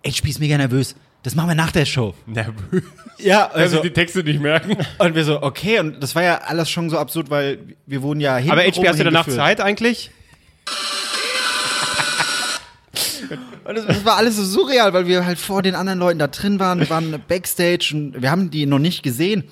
HP ist mega nervös. Das machen wir nach der Show. Nervös. Ja, Also also, die Texte nicht merken. und wir so, okay, und das war ja alles schon so absurd, weil wir wurden ja hin. Aber HP, hast du danach Zeit eigentlich? Und das, das war alles so surreal, weil wir halt vor den anderen Leuten da drin waren, wir waren Backstage und wir haben die noch nicht gesehen.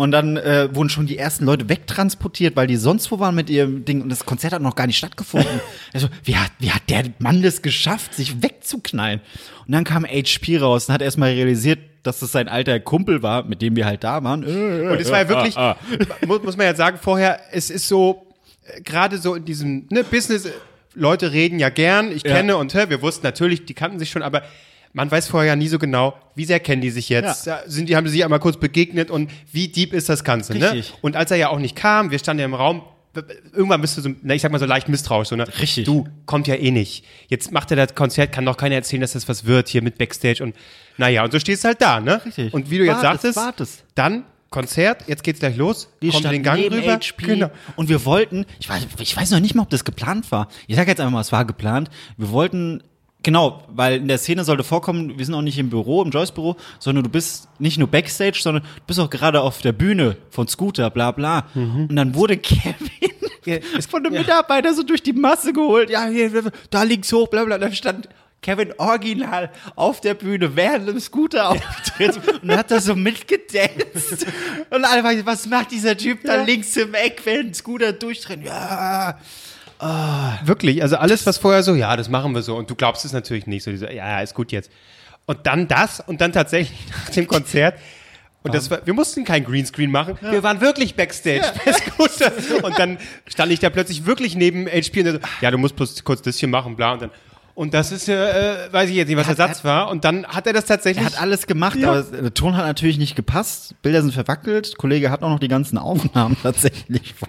Und dann äh, wurden schon die ersten Leute wegtransportiert, weil die sonst wo waren mit ihrem Ding und das Konzert hat noch gar nicht stattgefunden. Also, wie hat, wie hat der Mann das geschafft, sich wegzuknallen? Und dann kam HP raus und hat erstmal realisiert, dass das sein alter Kumpel war, mit dem wir halt da waren. Und es war ja wirklich, Muss, muss man ja sagen, vorher, es ist so, äh, gerade so in diesem ne, Business, Leute reden ja gern, ich Ja. kenne und hör, wir wussten natürlich, die kannten sich schon, aber man weiß vorher ja nie so genau, wie sehr kennen die sich jetzt, Ja. Sind die, haben sie sich einmal kurz begegnet und wie deep ist das Ganze, ne? Richtig. Und als er ja auch nicht kam, wir standen ja im Raum, irgendwann bist du so, ich sag mal so leicht misstrauisch, so, ne? Richtig. Du, kommt ja eh nicht. Jetzt macht er das Konzert, kann doch keiner erzählen, dass das was wird hier mit Backstage und, naja, und so stehst du halt da, ne? Richtig. Und wie du jetzt Wartest, sagtest, wartest. dann Konzert, jetzt geht's gleich los, Wir kommt den Gang rüber. HP Genau. und wir wollten, ich weiß, ich weiß noch nicht mal, ob das geplant war. Ich sag jetzt einfach mal, es war geplant. Wir wollten, genau, weil in der Szene sollte vorkommen, wir sind auch nicht im Büro, im Joyce-Büro, sondern du bist nicht nur Backstage, sondern du bist auch gerade auf der Bühne von Scooter, bla bla. Und dann wurde Kevin von einem Mitarbeiter so durch die Masse geholt. Ja, hier, da links hoch, bla bla. Da stand Kevin original auf der Bühne während dem Scooter auftritt und hat da so mitgedanzt. Und alle waren, was macht dieser Typ da links im Eck, während Scooter durchdreht? Ja. Wirklich, also alles, was vorher so, ja, das machen wir so. Und du glaubst es natürlich nicht. So, diese, ja, ja, ist gut jetzt. Und dann das und dann tatsächlich nach dem Konzert. Und das war, wir mussten kein Greenscreen machen. Wir waren wirklich Backstage. Scooter. Und dann stand ich da plötzlich wirklich neben HP und so, ja, du musst bloß kurz das hier machen, bla. Und dann, und das ist, äh, weiß ich jetzt nicht, was der Satz war. Und dann hat er das tatsächlich. Er hat alles gemacht, aber der Ton hat natürlich nicht gepasst. Bilder sind verwackelt. Kollege hat auch noch die ganzen Aufnahmen tatsächlich von.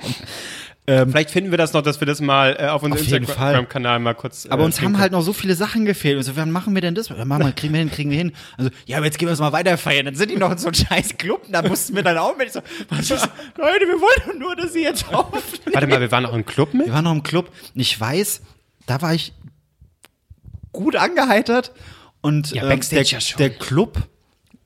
Vielleicht finden wir das noch, dass wir das mal äh, auf unserem. Instagram-Kanal mal kurz. Aber äh, uns haben halt noch so viele Sachen gefehlt. Also, wann machen wir denn das? Ja, machen wir, kriegen wir hin, kriegen wir hin. Also, ja, aber jetzt gehen wir es mal weiter feiern. Dann sind die noch in so einem scheiß Club. und Da mussten wir dann auch mit. So, was ist, Leute, wir wollen nur, dass sie jetzt aufnehmen. Warte mal, wir waren auch im Club mit? Wir waren noch im Club. Und ich weiß, da war ich gut angeheitert. Und Ja, Backstage der, ja der Club,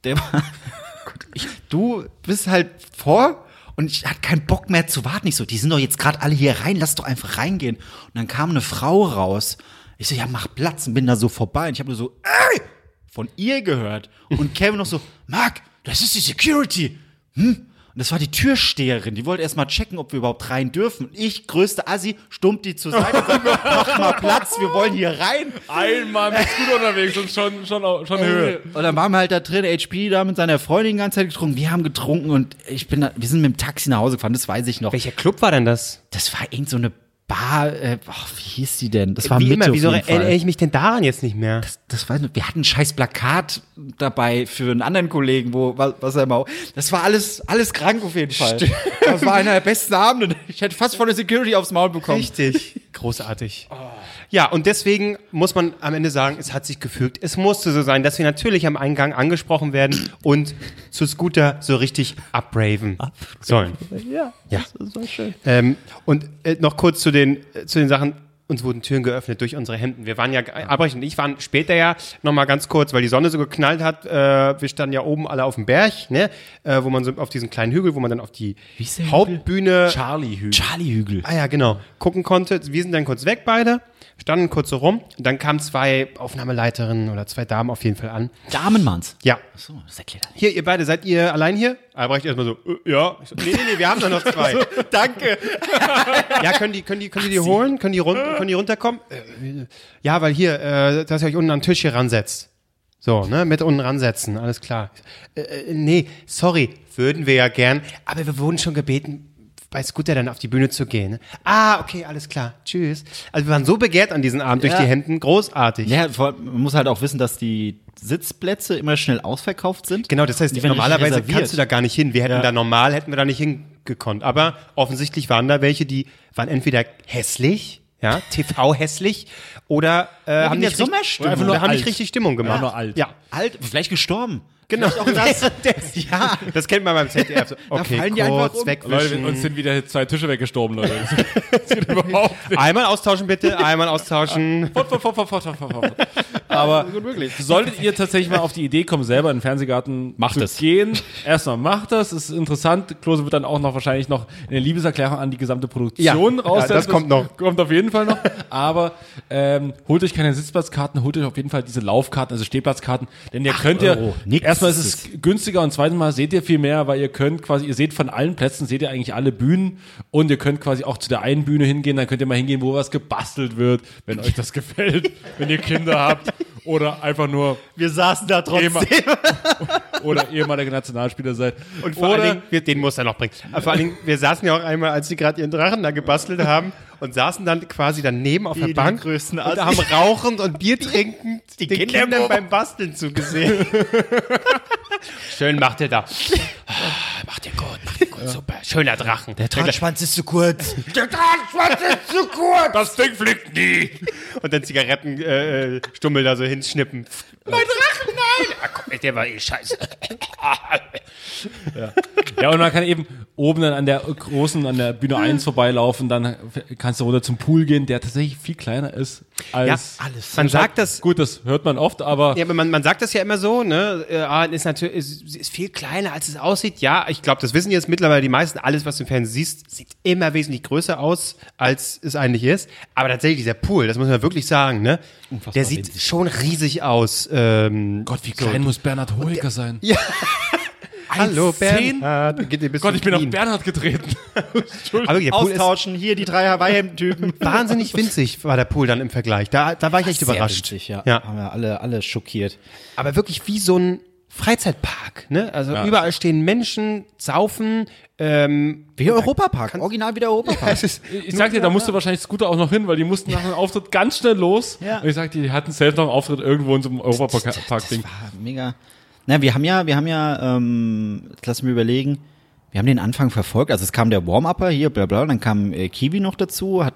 der war. ich, du bist halt vor und ich hatte keinen Bock mehr zu warten. Ich so, die sind doch jetzt gerade alle hier rein, lass doch einfach reingehen. Und dann kam eine Frau raus. Ich so, ja, mach Platz und bin da so vorbei. Und ich habe nur so, ey, von ihr gehört. Und Kevin noch so, Marc, das ist die Security. Hm? Und das war die Türsteherin. Die wollte erst mal checken, ob wir überhaupt rein dürfen. Und ich, größte Assi, stummt die zur Seite und sagt, mach mal Platz, wir wollen hier rein. Einmal mit gut unterwegs und schon, schon, schon Höhe. Und dann waren wir halt da drin, HP da mit seiner Freundin die ganze Zeit getrunken. Wir haben getrunken und ich bin da, wir sind mit dem Taxi nach Hause gefahren, das weiß ich noch. Welcher Club war denn das? Das war irgend so eine Bar, äh, ach, wie hieß die denn? Das war Wie Mitte immer, wieso erinnere ich mich denn daran jetzt nicht mehr? Das ich nicht. Wir hatten ein scheiß Plakat dabei für einen anderen Kollegen, wo, was, was er mal, das war alles, alles krank auf jeden Fall. Das war einer der besten Abende. Ich hätte fast von der Security aufs Maul bekommen. Richtig. Großartig. Ja, und deswegen muss man am Ende sagen, es hat sich gefügt. Es musste so sein, dass wir natürlich am Eingang angesprochen werden und zu Scooter so richtig abraven sollen. Ja, Ja. das war schön. Ähm, und äh, noch kurz zu den, äh, zu den Sachen. Uns wurden Türen geöffnet durch unsere Hemden. Wir waren ja, Albrecht und ich waren später ja noch mal ganz kurz, weil die Sonne so geknallt hat. Äh, wir standen ja oben alle auf dem Berg, ne, äh, wo man so auf diesen kleinen Hügel, wo man dann auf die Hauptbühne Charlie Hügel. Charlie Hügel. Ah ja, genau. Gucken konnte. Wir sind dann kurz weg beide, standen kurz so rum. Und dann kamen zwei Aufnahmeleiterinnen oder zwei Damen auf jeden Fall an. Damenmanns. Ja. Achso, das erklärt er. Hier, ihr beide, seid ihr allein hier? Albrecht erstmal so, äh, ja. Ich so, nee, nee, nee, wir haben da noch zwei. Danke. ja, können die, können die, können die die holen? Können die, run können die runterkommen? Äh, ja, weil hier, äh, dass ihr euch unten am Tisch hier ransetzt. So, ne, mit unten ransetzen, alles klar. Äh, äh, nee, sorry, würden wir ja gern, aber wir wurden schon gebeten, bei Scooter dann auf die Bühne zu gehen. ne? Ah, okay, alles klar, tschüss. Also wir waren so begehrt an diesem Abend durch Ja. die Hemden, großartig. Ja, man muss halt auch wissen, dass die Sitzplätze immer schnell ausverkauft sind. Genau, das heißt, normalerweise kannst du da gar nicht hin. Wir hätten Ja. da normal, hätten wir da nicht hingekonnt. Aber offensichtlich waren da welche, die waren entweder hässlich ja, TV hässlich oder äh, haben wegen nicht richtig, Oder haben nicht richtig Stimmung gemacht. nur alt. Ja, Alt, vielleicht gestorben. Genau. Auch das. ja. Das kennt man beim ZDF. So, okay, fallen die einfach kurz um. Leute, wegwischen. uns sind wieder zwei Tische weggestorben, Leute. Das geht überhaupt nicht. Einmal austauschen bitte, einmal austauschen. Fort, fort, fort, fort, fort, fort, fort. Aber solltet ihr tatsächlich mal auf die Idee kommen, selber in den Fernsehgarten Macht zu es. gehen, erstmal macht das, ist interessant. Klose wird dann auch noch wahrscheinlich noch eine Liebeserklärung an die gesamte Produktion Ja, raus. ja, das kommt noch. Kommt auf jeden Fall noch. Aber ähm, holt euch keine Sitzplatzkarten, holt euch auf jeden Fall diese Laufkarten, also Stehplatzkarten, denn ihr könnt ja, nix erstmal ist es günstiger und zweitens mal seht ihr viel mehr, weil ihr könnt quasi, ihr seht von allen Plätzen, seht ihr eigentlich alle Bühnen und ihr könnt quasi auch zu der einen Bühne hingehen, dann könnt ihr mal hingehen, wo was gebastelt wird, wenn euch das gefällt, wenn ihr Kinder habt oder einfach nur Wir saßen da trotzdem. ehemal- oder ehemaliger Nationalspieler seid. Und vor allen Dingen, wir, den muss er noch bringen. Aber vor allen Dingen, wir saßen ja auch einmal, als sie gerade ihren Drachen da gebastelt haben und saßen dann quasi daneben auf Wie der die Bank größten und haben rauchend und Bier trinkend den Kinder Kindern im beim Basteln zugesehen. Schön macht ihr da. Ah, Macht ihr gut, macht ihr gut, super. Schöner Drachen. Der Trageschwanz ist zu kurz. Der Drachen ist zu kurz. das Ding fliegt nie. Und dann Zigarettenstummel äh, Stummel da so hinschnippen. Mein Drachen, nein! Ah, guck, der war eh scheiße. Ja, und man kann eben oben dann an der großen, an der Bühne 1 vorbeilaufen, dann kannst du runter zum Pool gehen, der tatsächlich viel kleiner ist als Ja, alles. Man sagt das, Gut, das hört man oft, aber Ja, aber man, man sagt das ja immer so, ne? Äh, ah, ist natürlich ist, ist viel kleiner, als es aussieht. Ja, ich glaube, das wissen jetzt mittlerweile die meisten. Alles, was du im Fernsehen siehst, sieht immer wesentlich größer aus, als es eigentlich ist. Aber tatsächlich dieser Pool, das muss man wirklich sagen, ne? Der sieht winzig. schon riesig aus. Ähm, Gott, wie klein muss Bernhard Hoeker sein? hallo, 1,10? Bernhard. Geht dir bis Gott, ich bin auf. Bernhard getreten. Aber der Pool ist Austauschen, hier die drei Hawaii-Hemden-Typen. wahnsinnig winzig, war der Pool dann im Vergleich. Da, da war ich echt überrascht. Witzig, ja. Ja. Haben wir alle, alle schockiert. Aber wirklich wie so ein Freizeitpark, ne? Also Ja. überall stehen Menschen, saufen, ähm, Wie der Europapark. Original wie der Europapark. es ist, Ich sag dir, da musste wahrscheinlich Scooter auch noch hin, weil die mussten nach dem Auftritt ganz schnell los. Ja. Und ich sag dir, die hatten selbst noch einen Auftritt irgendwo in so einem Europapark-Ding. Ah, mega. Na, wir haben ja, wir haben ja, ähm, jetzt lass mich überlegen, wir haben den Anfang verfolgt. Also es kam der Warm-Upper hier, bla bla, dann kam äh, Kiwi noch dazu, hat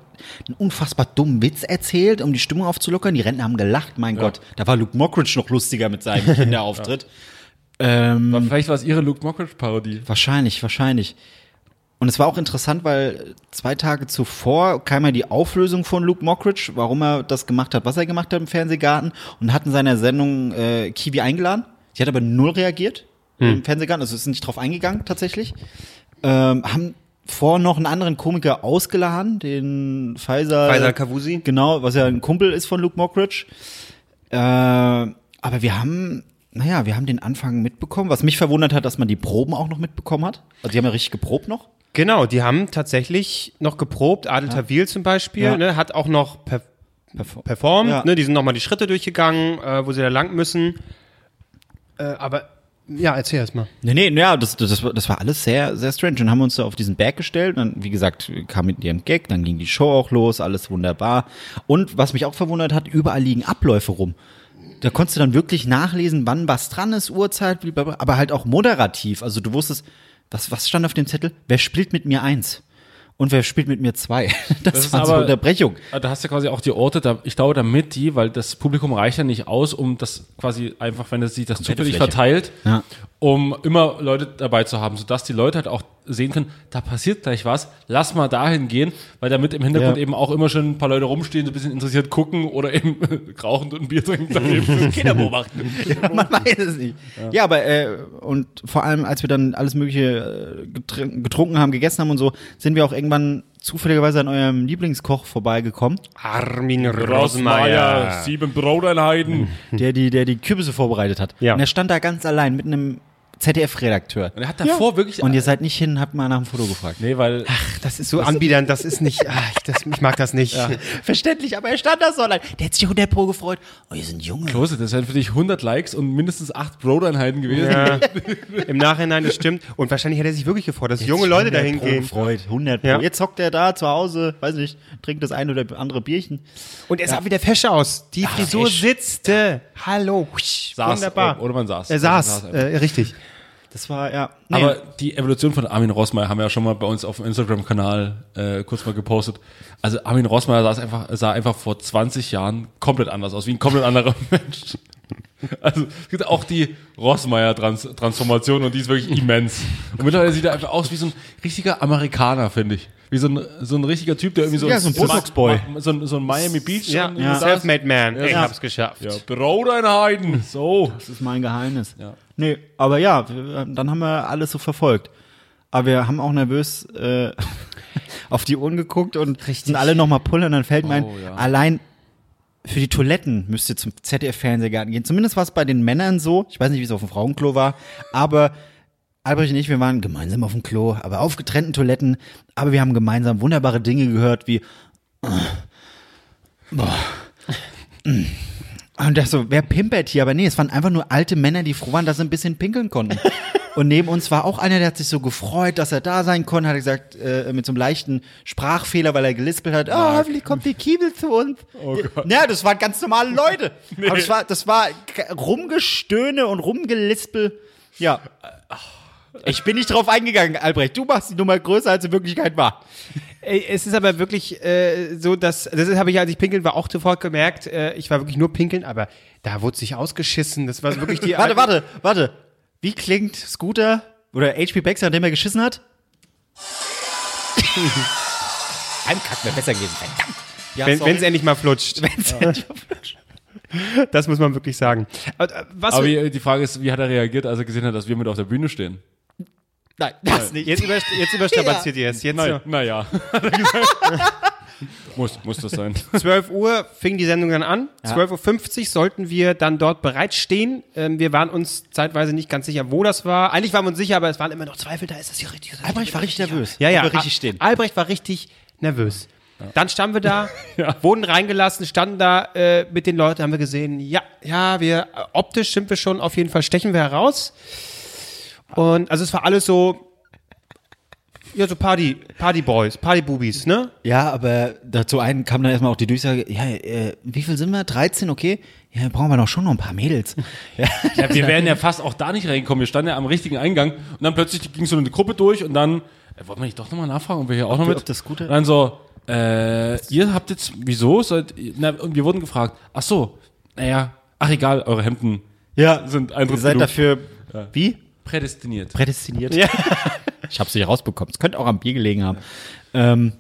einen unfassbar dummen Witz erzählt, um die Stimmung aufzulockern. Die Rentner haben gelacht, mein Gott. Da war Luke Mockridge noch lustiger mit seinem Kinderauftritt. ähm, Vielleicht war es ihre Luke Mockridge-Parodie. Wahrscheinlich, wahrscheinlich. Und es war auch interessant, weil zwei Tage zuvor kam ja die Auflösung von Luke Mockridge, warum er das gemacht hat, was er gemacht hat im Fernsehgarten und hatten seiner Sendung äh, Kiwi eingeladen. Sie hat aber null reagiert im Fernsehgarten, also ist nicht drauf eingegangen tatsächlich. Ähm, haben vor noch einen anderen Komiker ausgeladen, den Faisal, Faisal Kavusi. Genau, was ja ein Kumpel ist von Luke Mockridge. Äh, aber wir haben, naja, wir haben den Anfang mitbekommen. Was mich verwundert hat, dass man die Proben auch noch mitbekommen hat. Also die haben ja richtig geprobt noch. Genau, die haben tatsächlich noch geprobt. Adel Tawil zum Beispiel, Ja. ne, hat auch noch per Perform- performt. Ja. Ne, die sind nochmal die Schritte durchgegangen, äh, wo sie da lang müssen. Äh, aber ja, erzähl erst mal. Nee, nee, ja, das, das, das war- alles sehr, sehr strange. Dann haben wir uns da auf diesen Berg gestellt. Dann, wie gesagt, kam mit ihrem Gag, dann ging die Show auch los, alles wunderbar. Und was mich auch verwundert hat, überall liegen Abläufe rum. Da konntest du dann wirklich nachlesen, wann was dran ist, Uhrzeit, aber halt auch moderativ. Also du wusstest, was, was stand auf dem Zettel? Wer spielt mit mir eins? Und wer spielt mit mir zwei? Das, Das ist war so aber- Unterbrechung. Ah, Da hast du quasi auch die Orte, da, ich glaube, damit die, weil das Publikum reicht ja nicht aus, um das quasi einfach, wenn es sich das zufällig verteilt, Ja. um immer Leute dabei zu haben, sodass die Leute halt auch sehen können, da passiert gleich was, lass mal dahin gehen, weil damit im Hintergrund Ja. eben auch immer schon ein paar Leute rumstehen, so ein bisschen interessiert gucken oder eben rauchend und ein Bier trinken. Kinder beobachten. Man weiß es nicht. Ja, aber äh, und vor allem, als wir dann alles Mögliche äh, getr- getrunken haben, gegessen haben und so, sind wir auch irgendwann zufälligerweise an eurem Lieblingskoch vorbeigekommen, Armin Rossmeier, sieben Broteinheiten. der die, der die Kürbisse vorbereitet hat. Ja. Und er stand da ganz allein mit einem ZDF-Redakteur. Und er hat davor wirklich. Und ihr seid nicht hin, habt mal nach dem Foto gefragt. nee, weil. Das ist so Anbietern, das ist nicht, ah, ich, das, ich mag das nicht. Verständlich, aber er stand da so allein. Der hat sich 100 Pro gefreut. Oh, ihr sind Junge. Klose, das wären für dich 100 Likes und mindestens 8 Broteinheiten gewesen. Ja, Im Nachhinein, das stimmt. Und wahrscheinlich hätte er sich wirklich gefreut, dass junge Leute dahin 100 Pro gehen. gefreut, 100 Pro. Ja. Jetzt hockt er da zu Hause, weiß nicht, trinkt das eine oder andere Bierchen. Und er sah wieder fesch aus. Die Frisur sitzte. Hallo. Saß, Wunderbar. oder man saß. Er saß, Er saß äh, richtig. Das war, ja. Nee, Aber die Evolution von Armin Rossmeier haben wir ja schon mal bei uns auf dem Instagram-Kanal äh, kurz mal gepostet. Also Armin Rossmeier sah, einfach, sah einfach vor 20 Jahren komplett anders aus, wie ein komplett anderer Mensch. Also es gibt auch die Rossmeier-Transformation und die ist wirklich immens. Und mittlerweile sieht er einfach aus wie so ein richtiger Amerikaner, finde ich. Wie so ein, so ein richtiger Typ, der irgendwie so, Ja, so ein Botox-Boy. So ein, so ein Miami Beach. Ja, ja. Self-made man. ich Ja. hab's geschafft. Ja, Brot ein Heiden. So. das ist mein Geheimnis. Ja. Nee, aber ja, dann haben wir alles so verfolgt. Aber wir haben auch nervös äh, auf die Uhren geguckt und sind alle nochmal pullen und dann fällt mir ein, Oh, ja. allein für die Toiletten müsst ihr zum ZDF-Fernsehgarten gehen. Zumindest war es bei den Männern so. Ich weiß nicht, wie es auf dem Frauenklo war, aber Albrecht und ich, wir waren gemeinsam auf dem Klo, aber auf getrennten Toiletten. Aber wir haben gemeinsam wunderbare Dinge gehört, wie boah, mm. Und das so, wer pimpert hier? Aber nee, es waren einfach nur alte Männer, die froh waren, dass sie ein bisschen pinkeln konnten. Und neben uns war auch einer, der hat sich so gefreut, dass er da sein konnte, hat gesagt, äh, mit so einem leichten Sprachfehler, weil er gelispelt hat, oh, hoffentlich kommt die Kiebel zu uns. Oh Gott. Ja, das waren ganz normale Leute. Aber das war, das war Rumgestöhne und Rumgelispel. Ja. Ich bin nicht drauf eingegangen, Albrecht. Du machst die Nummer größer, als sie in Wirklichkeit war. Es ist aber wirklich äh, so, dass, das habe ich, als ich pinkeln war, auch sofort gemerkt, äh, ich war wirklich nur pinkeln, aber da wurde sich ausgeschissen. Das war wirklich die. Warte, warte, warte. Wie klingt Scooter oder HP Baxter, an dem er geschissen hat? Ein Kack wäre besser gewesen. Verdammt. Ja, Wenn es endlich mal flutscht. Wenn's endlich mal flutscht. Das muss man wirklich sagen. Aber, äh, Was Aber wie, die Frage ist, wie hat er reagiert, als er gesehen hat, dass wir mit auf der Bühne stehen? Nein, das nicht. jetzt, über, jetzt überstrapaziert ihr es. Jetzt Naja, so. naja. muss, muss das sein. 12 Uhr fing die Sendung dann an. 12.50 Uhr sollten wir dann dort bereitstehen. Ähm, wir waren uns zeitweise nicht ganz sicher, wo das war. Eigentlich waren wir uns sicher, aber es waren immer noch Zweifel, da ist das hier richtig. Albrecht war richtig nervös. Ja, ja. Richtig stehen. Al- Albrecht war richtig nervös. Dann standen wir da, wurden reingelassen, standen da äh, mit den Leuten, haben wir gesehen, ja, ja, wir äh, optisch sind wir schon auf jeden Fall stechen wir heraus. Und also es war alles so, ja, so Party, Party Boys, Party Boobies, ne? Ja, aber dazu einen kam dann erstmal auch die Durchsage, ja, äh, wie viel sind wir? 13, okay? Ja, brauchen wir doch schon noch ein paar Mädels. Ja. Ja, wir wären ja fast auch da nicht reingekommen. Wir standen ja am richtigen Eingang und dann plötzlich ging so eine Gruppe durch und dann, äh, wollten wir nicht doch nochmal nachfragen, ob wir hier auch noch wir- mit? ob das Gute- Und dann so, äh, ihr habt jetzt, wieso? Seid, na, und wir wurden gefragt, ach so, naja, ach egal, eure Hemden ja, sind ihr Eintritts seid genug. dafür, wie? Prädestiniert. Prädestiniert. Ja. Ich hab's nicht rausbekommen. Es könnte auch am Bier gelegen haben. Ähm,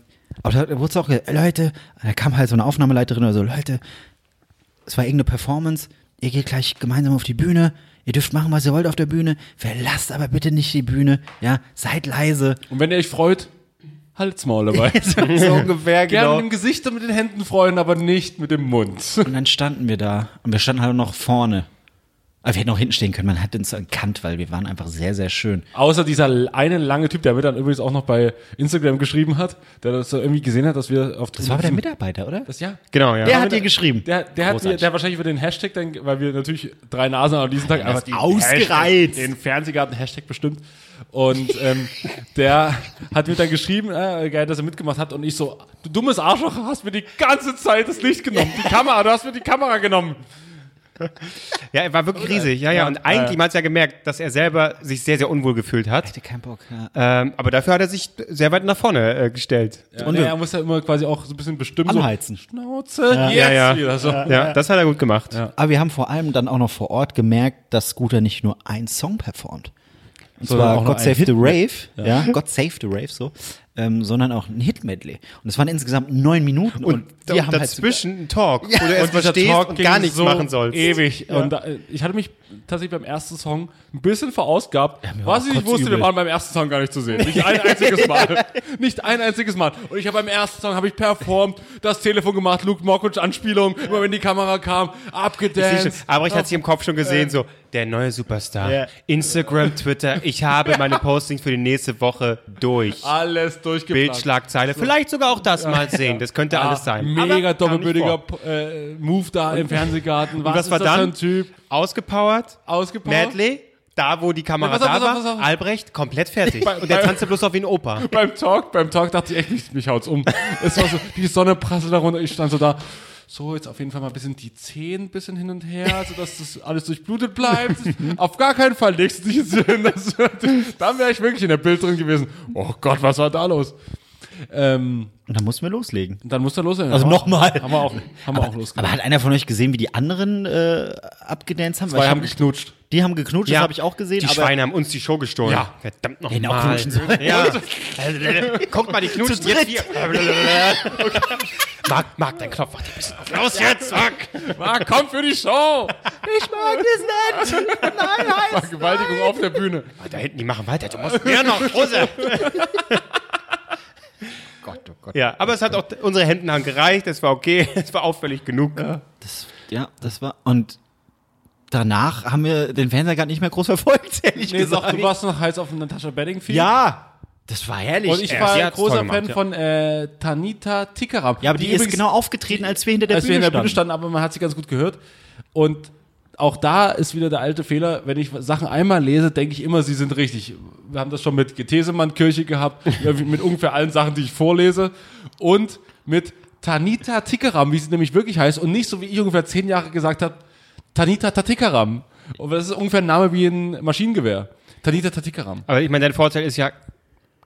aber da wurde es auch, gesagt, Leute, da kam halt so eine Aufnahmeleiterin oder so, Leute, es war irgendeine Performance, ihr geht gleich gemeinsam auf die Bühne, ihr dürft machen, was ihr wollt auf der Bühne, verlasst aber bitte nicht die Bühne, ja, seid leise. Und wenn ihr euch freut, halt's Maul dabei. so, ungefähr, Gerne genau. mit dem Gesicht und mit den Händen freuen, aber nicht mit dem Mund. Und dann standen wir da und wir standen halt noch vorne. Aber wir hätten auch hinten stehen können, man hat uns erkannt, weil wir waren einfach sehr, sehr schön. Außer dieser eine lange Typ, der mir dann übrigens auch noch bei Instagram geschrieben hat, der das so irgendwie gesehen hat, dass wir auf Das war aber der Mitarbeiter, oder? Das ja. Genau, ja. Der hat dir geschrieben. Der, der hat mir, der hat wahrscheinlich über den Hashtag dann, weil wir natürlich drei Nasen an diesem Tag einfach die ausgereizt. Hashtag, den Fernsehgarten-Hashtag bestimmt. Und ähm, der hat mir dann geschrieben, äh, geil, dass er mitgemacht hat. Und ich so, du dummes Arschloch, hast mir die ganze Zeit das Licht genommen. Die Kamera, du hast mir die Kamera genommen. Ja, er war wirklich riesig. Ja, ja. Und eigentlich, man hat ja gemerkt, dass er selber sich sehr, sehr unwohl gefühlt hat. Hatte keinen Bock, ja. Ähm, aber dafür hat er sich sehr weit nach vorne äh, gestellt. Ja, Und nee, er muss ja immer quasi auch so ein bisschen bestimmen. Anheizen. So, Schnauze, jetzt Ja, ja. wieder. So. Ja, das hat er gut gemacht. Aber wir haben vor allem dann auch noch vor Ort gemerkt, dass Scooter nicht nur einen Song performt. Und Sondern zwar God Save the Rave, ja, God Save the Rave, so, ähm, sondern auch ein Hit-Medley. Und es waren insgesamt neun Minuten. Und, Und, wir und haben halt dazwischen ein Talk, wo du Und erstmal dieser stehst Talk und gar nichts so machen sollst. Ewig. Und da, ich hatte mich tatsächlich beim ersten Song ein bisschen verausgabt. war was ich nicht wusste, kotzübel. wir waren beim ersten Song gar nicht zu sehen. Nicht ein einziges Mal. nicht ein einziges Mal. Und ich habe beim ersten Song habe ich performt, das Telefon gemacht, Luke Mockridge Anspielung, immer wenn die Kamera kam, abgedanced. Albrecht hat sich im Kopf schon gesehen, so, der neue Superstar. Ja. Instagram, Twitter, ich habe meine Postings für die nächste Woche durch. Alles durchgeplant. Bildschlagzeile, vielleicht sogar auch das mal sehen, das könnte alles sein. Mega vor. äh, Move da im Fernsehgarten. Was, was ist war das dann? Typ? Ausgepowert, Ausgepowert? Medley, da wo die Kamera Ja, auf, da pass auf, war, pass auf. Albrecht komplett fertig. Bei- und der tanzte bloß auf wie ein Opa. beim Talk, beim Talk dachte ich echt, mich, mich haut's um. Es war so, die Sonne prasselt da runter, ich stand so da, so jetzt auf jeden Fall mal ein bisschen die Zehen ein bisschen hin und her, sodass das alles durchblutet bleibt. auf gar keinen Fall legst du dich hin. Dann wäre ich wirklich in der Bild drin gewesen. Oh Gott, was war da los? Ähm, Und dann mussten wir loslegen. dann muss er los sein. Also wir- nochmal. Haben wir auch, haben wir auch losgelassen. Aber hat einer von euch gesehen, wie die anderen äh, abgedanced haben? Weil Zwei haben hab- geknutscht. Die haben geknutscht, das habe ich auch gesehen. Die aber Schweine haben uns die Show gestohlen. Ja. Verdammt nochmal. knutschen sollen. Ja. Guckt mal, die knutschen jetzt hier. Marc, Marc, dein Knopf macht ein bisschen auf. Los jetzt, Marc. Ah, komm für die Show! ich mag das nicht. Nein, heiß. Vergewaltigung auf der Bühne. Da hinten, die machen weiter. Du musst mehr noch, Hose. Gott. Ja, aber es hat auch, unsere Händen haben gereicht. Es war okay. Es war auffällig genug. Das, ja, das war. Und danach haben wir den Fernseher gar nicht mehr groß verfolgt, ehrlich Nee, gesagt. doch, du warst noch heiß auf Natascha Bedingfield. ja, das war herrlich. Und ich Ja, war großer gemacht, Fan ja. von äh, Tanita Tikaram. ja, aber die, ist übrigens- genau aufgetreten, als wir hinter der als Bühne wir in der Bühne standen. standen, aber man hat sie ganz gut gehört. Und auch da ist wieder der alte Fehler, wenn ich Sachen einmal lese, denke ich immer, sie sind richtig. Wir haben das schon mit Getesemann-Kirche gehabt, mit ungefähr allen Sachen, die ich vorlese. Und mit Tanita Tikaram, wie sie nämlich wirklich heißt. Und nicht so, wie ich ungefähr zehn Jahre gesagt habe, Tanita Tatikaram. Und das ist ungefähr ein Name wie ein Maschinengewehr. Tanita Tatikaram. Aber ich meine, dein Vorteil ist ja,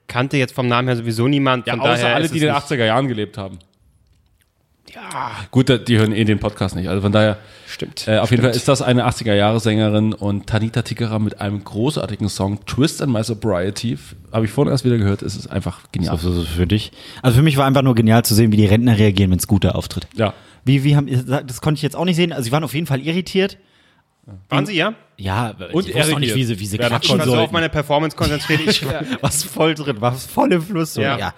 kannte jetzt vom Namen her sowieso niemand. Ja, Von außer daher alle, die in den nicht- 80er Jahren gelebt haben. Ja. Gut, die hören eh den Podcast nicht. Also von daher, Stimmt. äh, auf jeden Fall ist das eine 80er-Jahre-Sängerin und Tanita Tikaram mit einem großartigen Song, Twist and My Sobriety. Habe ich vorhin erst wieder gehört, es ist einfach genial. Also so für dich. Also für mich war einfach nur genial zu sehen, wie die Rentner reagieren, wenn Scooter auftritt. Ja. Wie, wie haben, das konnte ich jetzt auch nicht sehen. Also sie waren auf jeden Fall irritiert. Waren sie, ja? Ja, Und ich wusste auch nicht, wie sie, wie sie Ich klatschen war so auf meine Performance konzentriert. Ich, Was voll drin, war voll im Fluss. So. Ja. Ja.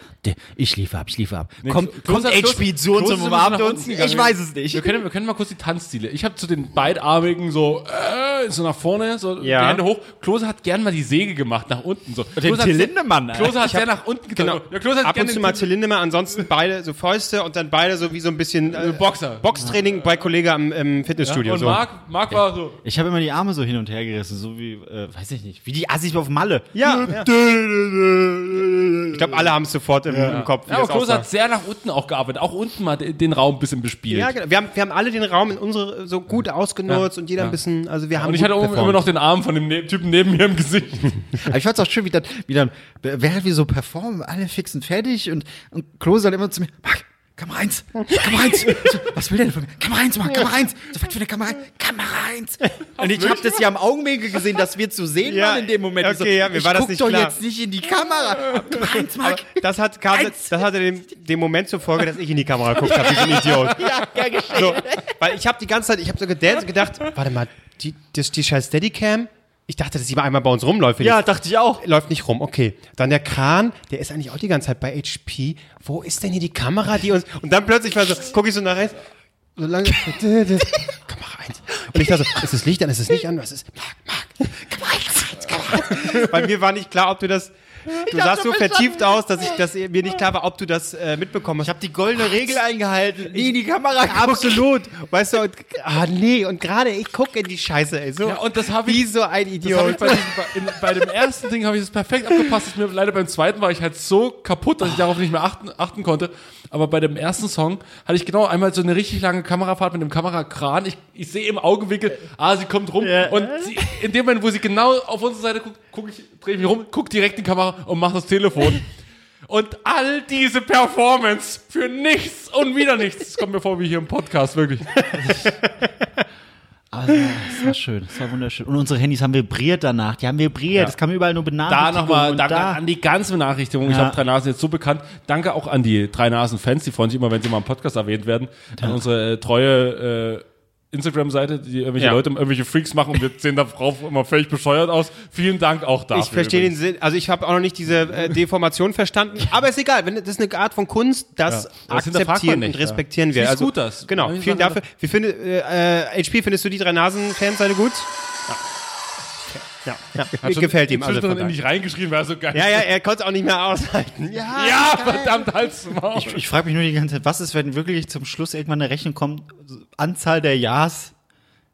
ich liefere ab, ich liefere ab. kommt Klo- kommt Klo- Expedition Klo- zum Umarmen uns? Ich weiß es nicht. Wir können, wir können mal kurz die Tanzstile. Ich habe zu den beidarmigen so, äh, so nach vorne, so Ja. die Hände hoch. Klose hat gern mal die Säge gemacht, nach unten. So. Den Klose hat Till Lindemann, Klose hat Ich sehr nach unten getan. genau. Ja, Klose hat Ab und zu den mal Till- ansonsten beide so Fäuste und dann beide so wie so ein bisschen äh, Boxer. Boxtraining bei Kollege am im Fitnessstudio. und Marc war so. Ich habe immer die Arme so hin und her gerissen, so wie, äh, weiß ich nicht, wie die Assis auf Malle. Ja, ja. Ich glaube, alle haben es sofort im, im Kopf. Ja, aber Klose hat sehr nach unten auch gearbeitet. Auch unten mal den den Raum ein bisschen bespielt. Ja, genau. Wir haben, wir haben alle den Raum in unsere so gut ausgenutzt und jeder ein bisschen, also wir haben Und ich hatte performt. immer noch den Arm von dem ne Typen neben mir im Gesicht. Aber ich fand's auch schön, wie dann, wie dann, während wir so performen, alle fix und fertig und, und Klose dann immer zu mir, Marc, Kamera 1, Kamera 1. So, was will der denn von mir? Kamera 1, Marc, Kamera 1. So, was will der Kamera 1? Kamera 1. Und ich habe das ja am Augenwinkel gesehen, dass wir zu sehen Ja, waren in dem Moment. Ich okay, ja, mir war das guck nicht doch klar. jetzt nicht in die Kamera. Kamera 1, Marc. das hat kam, Eins. das hatte den, den Moment zur Folge, dass ich in die Kamera geguckt habe, wie so ein Idiot. Ja, gern geschehen. So, weil ich habe die ganze Zeit, ich habe so gedacht und gedacht, warte mal, die, das, die scheiß Steadicam, ich dachte, dass sie mal einmal bei uns rumläuft. wenn Ja, dachte ich auch. läuft nicht rum, okay. Dann der Kran, der ist eigentlich auch die ganze Zeit bei HP. Wo ist denn hier die Kamera, die uns. Und dann plötzlich war so, gucke ich so nach rechts, so lange. Kamera 1. Und ich dachte so, ist das Licht an, ist das Licht an? Was ist. Marc, Marc, Kamera 1, Kamera 1. Bei mir war nicht klar, ob du das. Du sahst so vertieft aus, dass, ich, dass mir nicht klar war, ob du das äh, mitbekommen hast. Ich habe die goldene Regel eingehalten. Nie in die Kamera. Absolut. Weißt du, und, ah nee, und gerade ich gucke in die Scheiße, ey. So, Ja, und das ich- Wie so ein ich Idiot. bei, diesem, bei, in, bei dem ersten Ding habe ich das perfekt abgepasst. Das mir leider beim zweiten war ich halt so kaputt, dass ich darauf nicht mehr achten, achten konnte. Aber bei dem ersten Song hatte ich genau einmal so eine richtig lange Kamerafahrt mit dem Kamerakran. Ich, ich sehe im Augenwinkel, ah, sie kommt rum. Und sie, in dem Moment, wo sie genau auf unsere Seite guckt, guck ich, drehe ich mich rum, guck direkt in die Kamera und mach das Telefon. Und all diese Performance für nichts und wieder nichts. Das kommt mir vor wie hier im Podcast, wirklich. Aber es war schön, es war wunderschön. Und unsere Handys haben vibriert danach. Die haben vibriert. Das kam überall nur Da Benachrichtigungen. nochmal und danke da. an die ganzen Benachrichtigungen. Ich Ja. habe Drei Nasen jetzt so bekannt. Danke auch an die Drei Nasen-Fans. Die freuen sich immer, wenn sie mal im Podcast erwähnt werden. An unsere äh, treue äh, Instagram-Seite, die irgendwelche Ja. Leute irgendwelche Freaks machen und wir sehen darauf immer völlig bescheuert aus. Vielen Dank auch dafür. Ich verstehe den übrigens. Sinn, also ich habe auch noch nicht diese äh, Deformation verstanden, aber ist egal, wenn das ist eine Art von Kunst, das Ja, das akzeptieren nicht, und respektieren ja. wir. Also gut, das. Genau, vielen Sachen- dafür. Wie finde, äh, äh, HP, findest du die drei Nasen-Fans alle gut? Ja. Ja, ja. Hat schon gefällt ihm. In daher. mich reingeschrieben, wäre so geil. ja, ja, er konnte es auch nicht mehr aushalten. Ja, Ja, verdammt, halt's Maul. Ich, ich frage mich nur die ganze Zeit, was ist, wenn wirklich zum Schluss irgendwann eine Rechnung kommt, Anzahl der Ja's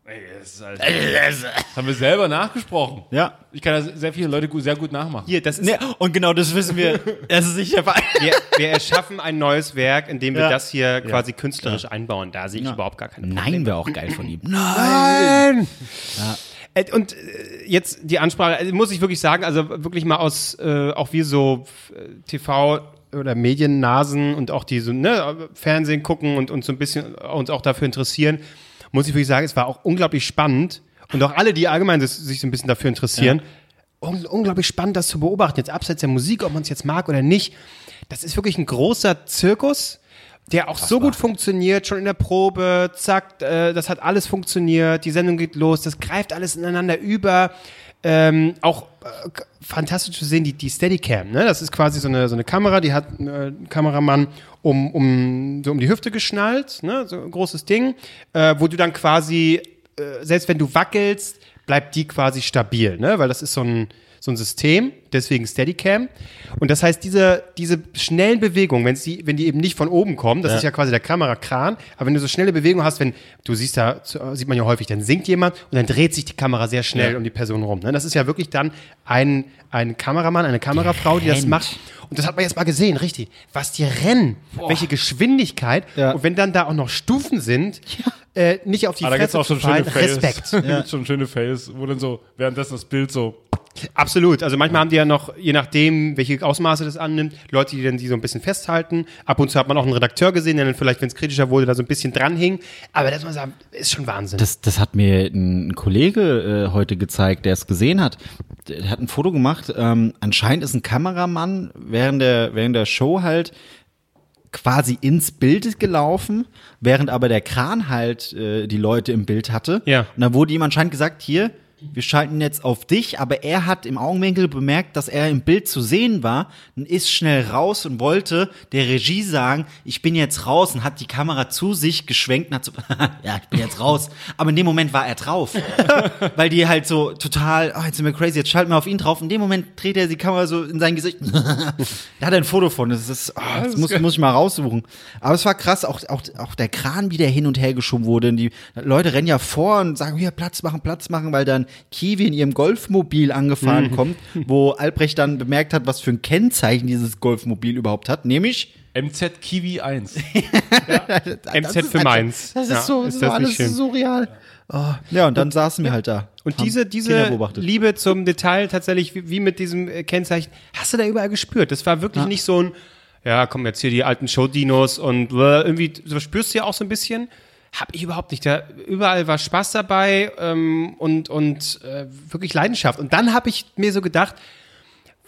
Das, ist halt- das haben wir selber nachgesprochen. Ja. Ich kann da sehr viele Leute gut, sehr gut nachmachen. Hier, das ist, Ne, und genau das wissen wir. Das ist nicht der Fall. wir, wir erschaffen ein neues Werk, in dem wir Ja. das hier quasi künstlerisch einbauen. Da sehe ich überhaupt gar keine Probleme. Nein, wäre auch geil von ihm. Nein! Äh, Und äh, jetzt die Ansprache, also muss ich wirklich sagen, also wirklich mal aus, äh, auch wir so äh, TV oder Mediennasen und auch die so, ne, Fernsehen gucken und uns so ein bisschen uns auch dafür interessieren, muss ich wirklich sagen, es war auch unglaublich spannend und auch alle, die allgemein sich so ein bisschen dafür interessieren, un unglaublich spannend, das zu beobachten, jetzt abseits der Musik, ob man es jetzt mag oder nicht. Das ist wirklich ein großer Zirkus, der auch so gut funktioniert, schon in der Probe, zack, äh, das hat alles funktioniert, die Sendung geht los, das greift alles ineinander über. Ähm, auch äh, fantastisch zu sehen, die, die Steadicam, ne? Das ist quasi so eine, so eine Kamera, die hat äh, ein Kameramann um, um, so um die Hüfte geschnallt, ne? So ein großes Ding, äh, wo du dann quasi, äh, selbst wenn du wackelst, bleibt die quasi stabil, ne? Weil das ist so ein, so ein System, deswegen Steadicam. Und das heißt, diese, diese schnellen Bewegungen, wenn die, wenn die eben nicht von oben kommen, das ist ja quasi der Kamerakran, aber wenn du so schnelle Bewegungen hast, wenn, du siehst da, sieht man ja häufig, dann sinkt jemand und dann dreht sich die Kamera sehr schnell um die Person rum. Ne? Das ist ja wirklich dann ein, ein Kameramann, eine Kamerafrau, die das rennt. macht. Und das hat man jetzt mal gesehen, richtig. Was die rennen, welche Geschwindigkeit. Ja. Und wenn dann da auch noch Stufen sind, äh, nicht auf die Ah, da gibt's Fresse auch schon zu fallen, schöne Fails. Respekt. Da gibt's schon schöne Fails, wo dann so währenddessen das Bild so Absolut. Also manchmal haben die ja noch, je nachdem, welche Ausmaße das annimmt, Leute, die dann die so ein bisschen festhalten. Ab und zu hat man auch einen Redakteur gesehen, der dann vielleicht, wenn es kritischer wurde, da so ein bisschen dranhing. Aber das muss man sagen, ist schon Wahnsinn. Das, das hat mir ein Kollege äh, heute gezeigt, der es gesehen hat. Der hat ein Foto gemacht. Ähm, anscheinend ist ein Kameramann während der, während der Show halt quasi ins Bild gelaufen, während aber der Kran halt äh, die Leute im Bild hatte. Ja. Und dann wurde ihm anscheinend gesagt, hier, wir schalten jetzt auf dich, aber er hat im Augenwinkel bemerkt, dass er im Bild zu sehen war und ist schnell raus und wollte der Regie sagen, ich bin jetzt raus und hat die Kamera zu sich geschwenkt und hat so, ja, ich bin jetzt raus. Aber in dem Moment war er drauf. Weil die halt so total, oh, jetzt sind wir crazy, jetzt schalten wir auf ihn drauf. In dem Moment dreht er die Kamera so in sein Gesicht. da hat er ein Foto von. Das ist, oh, das muss, muss ich mal raussuchen. Aber es war krass, auch, auch, auch der Kran, wie der hin und her geschoben wurde. Und die Leute rennen ja vor und sagen, hier, Platz machen, Platz machen, weil dann Kiwi in ihrem Golfmobil angefahren kommt, wo Albrecht dann bemerkt hat, was für ein Kennzeichen dieses Golfmobil überhaupt hat, nämlich MZ Kiwi 1. MZ für Mainz. Das ist Ja, so, ist ist das so nicht alles surreal. Oh. Ja, und dann saßen wir halt da. Und diese, diese. Liebe zum Detail tatsächlich, wie, wie mit diesem äh, Kennzeichen, hast du da überall gespürt. Das war wirklich nicht so ein, ja, komm jetzt hier die alten Showdinos und äh, irgendwie, so spürst du ja auch so ein bisschen. Hab ich überhaupt nicht. Da überall war Spaß dabei ähm, und, und äh, wirklich Leidenschaft. Und dann habe ich mir so gedacht,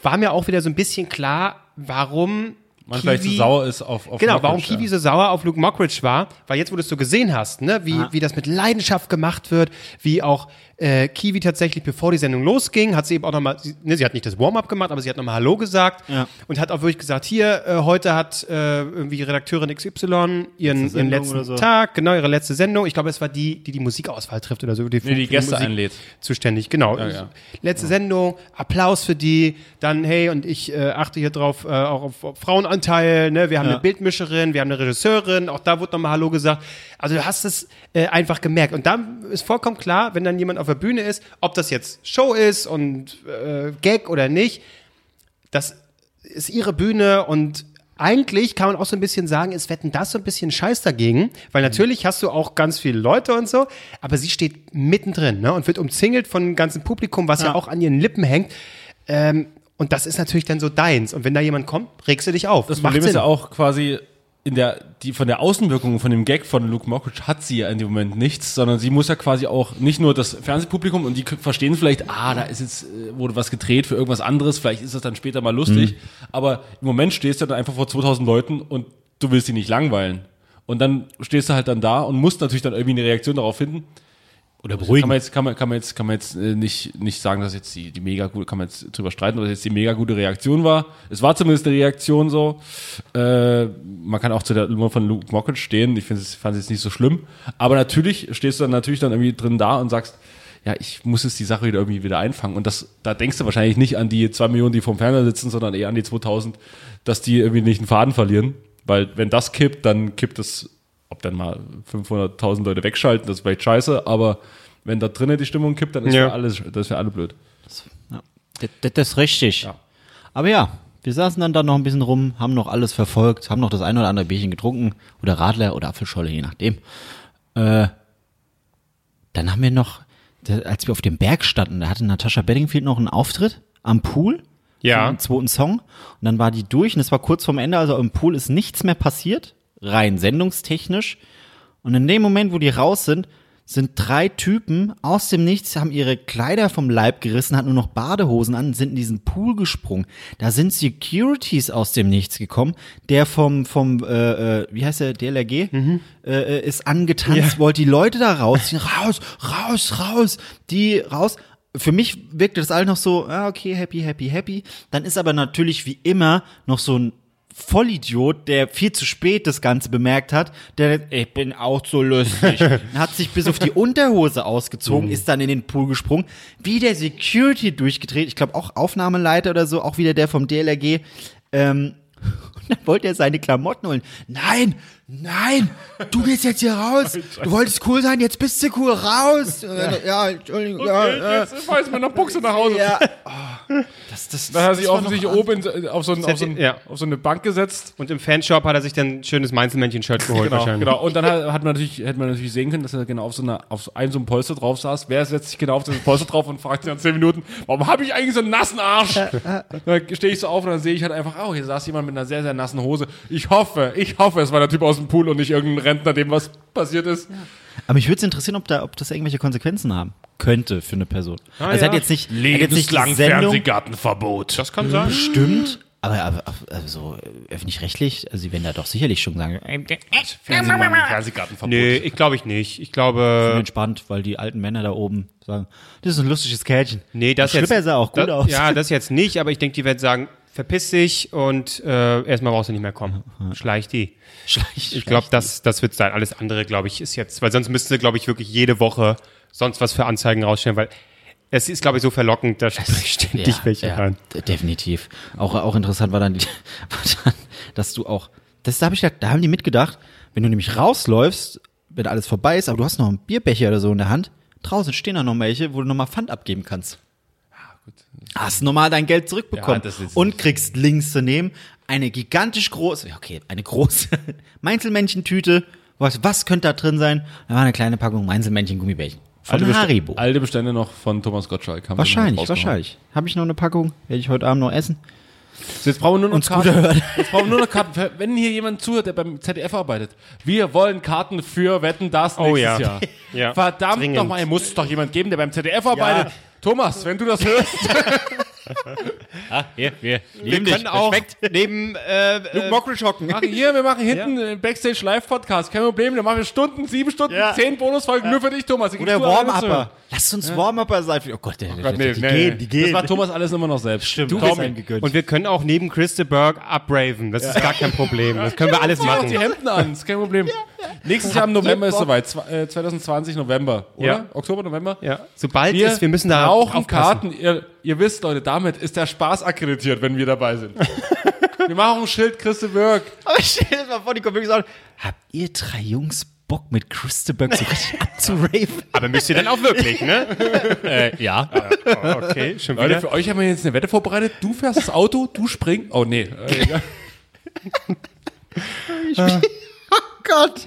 war mir auch wieder so ein bisschen klar, warum Man vielleicht so sauer ist auf, auf Genau, warum Mockridge, Kiwi so sauer auf Luke Mockridge war, weil jetzt, wo du es so gesehen hast, ne, wie, wie das mit Leidenschaft gemacht wird, wie auch äh, Kiwi tatsächlich, bevor die Sendung losging, hat sie eben auch nochmal, ne, sie hat nicht das Warm-up gemacht, aber sie hat nochmal Hallo gesagt Ja. und hat auch wirklich gesagt, hier, äh, heute hat äh, irgendwie Redakteurin XY ihren, ihren letzten so. Tag, genau, ihre letzte Sendung. Ich glaube, es war die, die die Musikauswahl trifft oder so. Die, Nee, die Gäste Musik einlädt. Zuständig, genau. Ja, ja. Letzte Sendung, Applaus für die, dann, hey, und ich äh, achte hier drauf, äh, auch auf, auf Frauenanteil, ne? wir haben eine Bildmischerin, wir haben eine Regisseurin, auch da wurde nochmal Hallo gesagt. Also du hast es äh, einfach gemerkt. Und dann ist vollkommen klar, wenn dann jemand auf der Bühne ist, ob das jetzt Show ist und äh, Gag oder nicht, das ist ihre Bühne und eigentlich kann man auch so ein bisschen sagen, ist Wetten das so ein bisschen Scheiß dagegen, weil natürlich hast du auch ganz viele Leute und so, aber sie steht mittendrin ne, und wird umzingelt von dem ganzen Publikum, was ja, Ja. auch an ihren Lippen hängt. Ähm, und das ist natürlich dann so deins. Und wenn da jemand kommt, regst du dich auf. Das Macht Problem ist Sinn. ja auch quasi in der, die, von der Außenwirkung von dem Gag von Luke Mockridge hat sie ja in dem Moment nichts, sondern sie muss ja quasi auch nicht nur das Fernsehpublikum und die verstehen vielleicht, ah, da ist jetzt, äh, wurde was gedreht für irgendwas anderes, vielleicht ist das dann später mal lustig, aber im Moment stehst du dann einfach vor 2000 Leuten und du willst sie nicht langweilen. Und dann stehst du halt dann da und musst natürlich dann irgendwie eine Reaktion darauf finden. Oder Kann man jetzt, kann man, kann man jetzt, kann man jetzt äh, nicht, nicht sagen, dass jetzt die, die mega gute, kann man jetzt drüber streiten, ob das jetzt die mega gute Reaktion war. Es war zumindest eine Reaktion so. Äh, man kann auch zu der Nummer von Luke Mockridge stehen. Ich finde es, fand es jetzt nicht so schlimm. Aber natürlich stehst du dann natürlich dann irgendwie drin da und sagst, ja, ich muss jetzt die Sache wieder irgendwie wieder einfangen. Und das, da denkst du wahrscheinlich nicht an die zwei Millionen, die vom Fernseher sitzen, sondern eher an die 2000, dass die irgendwie nicht einen Faden verlieren. Weil wenn das kippt, dann kippt es, ob dann mal 500.000 Leute wegschalten, das ist vielleicht scheiße, aber wenn da drinnen die Stimmung kippt, dann ist Ja. alles, das ist für alle blöd. Ja. Das, das, das ist richtig. Ja. Aber ja, wir saßen dann da noch ein bisschen rum, haben noch alles verfolgt, haben noch das ein oder andere Bierchen getrunken oder Radler oder Apfelscholle, je nachdem. Äh, dann haben wir noch, als wir auf dem Berg standen, da hatte Natascha Bedingfield noch einen Auftritt am Pool. Ja. Einen zweiten Song. Und dann war die durch und es war kurz vorm Ende, also im Pool ist nichts mehr passiert, rein sendungstechnisch. Und in dem Moment, wo die raus sind, sind drei Typen aus dem Nichts, haben ihre Kleider vom Leib gerissen, hatten nur noch Badehosen an, sind in diesen Pool gesprungen. Da sind Securities aus dem Nichts gekommen. Der vom, vom äh, äh, wie heißt der, DLRG, äh, äh, ist angetanzt, wollte die Leute da rausziehen. Raus, raus, raus, die raus. Für mich wirkte das alles noch so, ah, okay, happy, happy, happy. Dann ist aber natürlich wie immer noch so ein Vollidiot, der viel zu spät das Ganze bemerkt hat, der, ich bin auch so lustig, hat sich bis auf die Unterhose ausgezogen, ist dann in den Pool gesprungen, wie der Security durchgedreht, ich glaube auch Aufnahmeleiter oder so, auch wieder der vom DLRG, ähm, und dann wollte er seine Klamotten holen. Nein, nein, du gehst jetzt hier raus. Du wolltest cool sein, jetzt bist du cool raus. Äh, Ja, Entschuldigung. ja, ja, jetzt fahr ich mit einer Buchse nach Hause. ja. Oh, das, das, Dann hat er sich offensichtlich oben auf, so ein, auf, so ein, Ja. auf so eine Bank gesetzt. Und im Fanshop hat er sich dann ein schönes Mainzelmännchen-Shirt geholt Genau, wahrscheinlich. genau. Und dann hat, hat man natürlich, hätte man natürlich sehen können, dass er genau auf so einer, auf so einem Polster drauf saß. Wer setzt sich genau auf das Polster drauf und fragt sich nach 10 Minuten, warum habe ich eigentlich so einen nassen Arsch? dann stehe ich so auf und dann sehe ich halt einfach, oh, hier saß jemand mit einer sehr, sehr nassen Hose. Ich hoffe, ich hoffe, es war der Typ aus dem Pool und nicht irgendein Rentner, dem was passiert ist. Aber mich würde es interessieren, ob, da, ob das irgendwelche Konsequenzen haben könnte für eine Person. also er ja. hat jetzt nicht, er hat jetzt nicht die Sendung Fernsehgartenverbot. Das kann sein. bestimmt, aber, aber also äh, öffentlich-rechtlich, also sie werden da doch sicherlich schon sagen, ähm, Fernsehgartenverbot. Nee, ich glaube ich nicht. Ich bin glaube, entspannt, weil die alten Männer da oben sagen, das ist ein lustiges Kerlchen. nee, das jetzt. Schlüpper sah auch gut das, aus. Ja, das jetzt nicht, aber ich denke, die werden sagen, verpiss dich und äh, erstmal brauchst du nicht mehr kommen. Schleich die. Schleich, Ich glaube, das, das wird sein. Alles andere, glaube ich, ist jetzt, weil sonst müsste, glaube ich, wirklich jede Woche sonst was für Anzeigen rausstellen, weil es ist, glaube ich, so verlockend, da ständig welche ja, rein. definitiv. Auch, auch interessant war dann, die, war dann, dass du auch, das da habe ich gedacht, da haben die mitgedacht, wenn du nämlich rausläufst, wenn alles vorbei ist, aber du hast noch einen Bierbecher oder so in der Hand, draußen stehen da noch welche, wo du nochmal Pfand abgeben kannst. Hast nochmal dein Geld zurückbekommen Ja, das ist- und kriegst links daneben eine gigantisch große, ja, okay, eine große Mainzelmännchentüte. Was, was könnte da drin sein? Da war eine kleine Packung Mainzelmännchen-Gummibärchen. Von Alte, Haribo. alte Bestände noch von Thomas Gottschalk. haben wir noch Wahrscheinlich, wahrscheinlich. Habe ich noch eine Packung? Werde ich heute Abend noch essen? So, Jetzt brauchen wir nur noch Scooter Karten. Jetzt brauchen wir nur noch Karten. Wenn hier jemand zuhört, der beim ZDF arbeitet. Wir wollen Karten für Wetten, das Oh nächstes ja. Jahr. Ja. Verdammt nochmal, hier muss es doch jemand geben, der beim ZDF arbeitet. Thomas, wenn du das hörst. Ah, hier, wir Wir können auch neben äh, Luke Mockridge hocken. Machen hier, wir machen hinten einen Backstage Live Podcast. Kein Problem, dann machen wir Stunden, sieben Stunden, Ja. zehn Bonusfolgen nur für dich, Thomas. Oder Warm-Upper. Lass uns Warm-Upper sein. Oh Gott, der, zu. Gott, nee, die nee, gehen, nee. die gehen. Das macht Thomas alles immer noch selbst. Stimmt, Du bist gegönnt. Und wir können auch neben Christeberg abraven. Das ist gar kein Problem. Das können wir alles Zieh auch machen. die Hemden an, ist kein Problem. Nächstes Jahr im November ist soweit. Zwa- äh, 2020 November, oder? Ja. Oktober, November? Ja. Sobald Wir, es, wir müssen da brauchen aufpassen. Karten. Ihr, ihr wisst, Leute, damit ist der Spaß akkreditiert, wenn wir dabei sind. wir machen ein Schild Christe Berg. Aber stell dir das mal vor, die kommen wirklich sagen, habt ihr drei Jungs Bock mit Christeberg so richtig abzuraven? Aber müsst ihr dann auch wirklich, ne? äh, ja. Oh, okay, schon Leute, wieder. für euch haben wir jetzt eine Wette vorbereitet. Du fährst das Auto, du springst. Oh nee. Äh. Gott.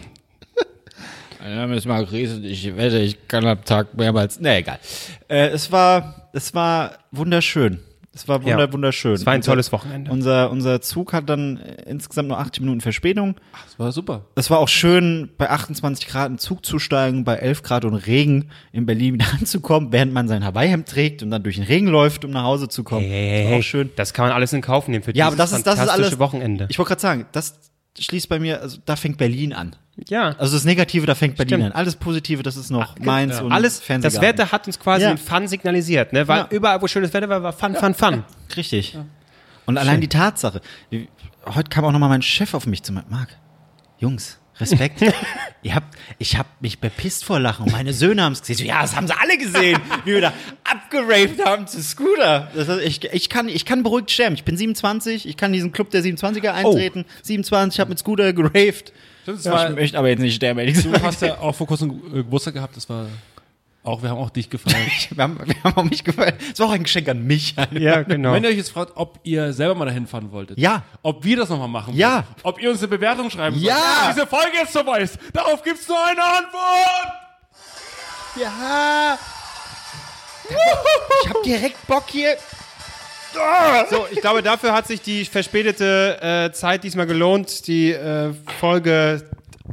Mein Name ist Marc Ries und ich wette, ich kann am Tag mehrmals. Nee, egal. Äh, es war, es war wunderschön. Es war wunder, Ja. wunderschön. Es war ein tolles Wochenende. Unser, unser Zug hat dann äh, insgesamt nur 80 Minuten Verspätung. Das war super. Es war auch schön, bei 28 Grad in Zug zu steigen, bei 11 Grad und Regen in Berlin wieder anzukommen, während man sein Hawaii-Hemd trägt und dann durch den Regen läuft, um nach Hause zu kommen. Hey, das war auch schön. Das kann man alles in Kauf nehmen für Ja, aber dieses das ist, das ist alles. Wochenende. Ich wollte gerade sagen, das schließt bei mir, also da fängt Berlin an. ja. Also das Negative, da fängt Berlin Stimmt. an. Alles Positive, das ist noch Mainz und alles, das. Wetter hat uns quasi Ja. den Fun signalisiert, ne? Weil Ja. überall, wo schönes Wetter war, war Fun, Fun, Fun. Richtig. Und allein die Tatsache. Heute kam auch nochmal mein Chef auf mich zu. Marc, Jungs, Respekt. Ihr habt, ich hab mich bepisst vor Lachen und meine Söhne haben es gesehen. So, ja, das haben sie alle gesehen, wie wir da abgeraved haben zu Scooter. Das heißt, ich, ich, kann, ich kann beruhigt sterben. Ich bin 27, ich kann in diesen Club der 27er eintreten. 27, ich habe mit Scooter geraved. Stimmt, das Ja, war, ich möchte aber jetzt nicht sterben, ehrlich du hast ja auch vor kurzem Geburtstag gehabt. Das war Auch wir haben auch dich gefallen. Wir haben, wir haben auch mich gefallen. Es war auch ein Geschenk an mich. Ja, genau. Wenn ihr euch jetzt fragt, ob ihr selber mal dahin fahren wolltet. Ja. Ob wir das nochmal machen Ja. wollen. Ob ihr uns eine Bewertung schreiben Ja. wollt. Diese Folge ist so weiß. Darauf gibt's nur eine Antwort. Ja. Ich hab direkt Bock hier. So, ich glaube, dafür hat sich die verspätete äh, Zeit diesmal gelohnt. Die äh, Folge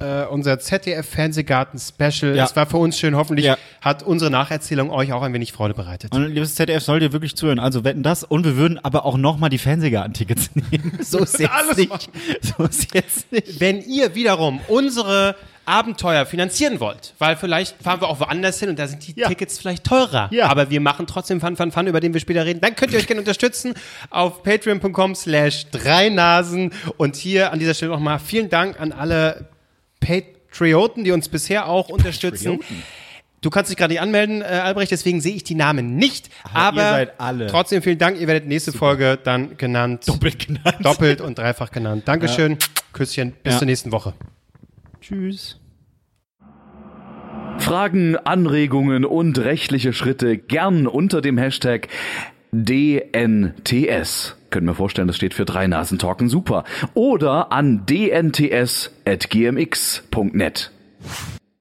äh, unser ZDF-Fernsehgarten-Special. Ja. Es war für uns schön. Hoffentlich Ja. hat unsere Nacherzählung euch auch ein wenig Freude bereitet. Und liebes ZDF, sollt ihr wirklich zuhören. Also wetten das. Und wir würden aber auch nochmal die Fernsehgarten-Tickets nehmen. So ist jetzt Alles nicht. So ist jetzt nicht. Wenn ihr wiederum unsere Abenteuer finanzieren wollt, weil vielleicht fahren wir auch woanders hin und da sind die Ja. Tickets vielleicht teurer, Ja. aber wir machen trotzdem Fun, Fun, Fun, über den wir später reden, dann könnt ihr euch gerne unterstützen auf patreon.com slash dreinasen und hier an dieser Stelle nochmal vielen Dank an alle Patrioten, die uns bisher auch unterstützen. Du kannst dich gerade nicht anmelden, äh, Albrecht, deswegen sehe ich die Namen nicht, aber ihr seid alle. trotzdem vielen Dank, ihr werdet nächste Folge dann genannt. Doppelt genannt. Doppelt und dreifach genannt. Dankeschön, Küsschen, bis Ja. zur nächsten Woche. Tschüss. Fragen, Anregungen und rechtliche Schritte gern unter dem Hashtag DNTS. Können wir vorstellen, das steht für drei Nasen Talken super. Oder an dnts.gmx.net.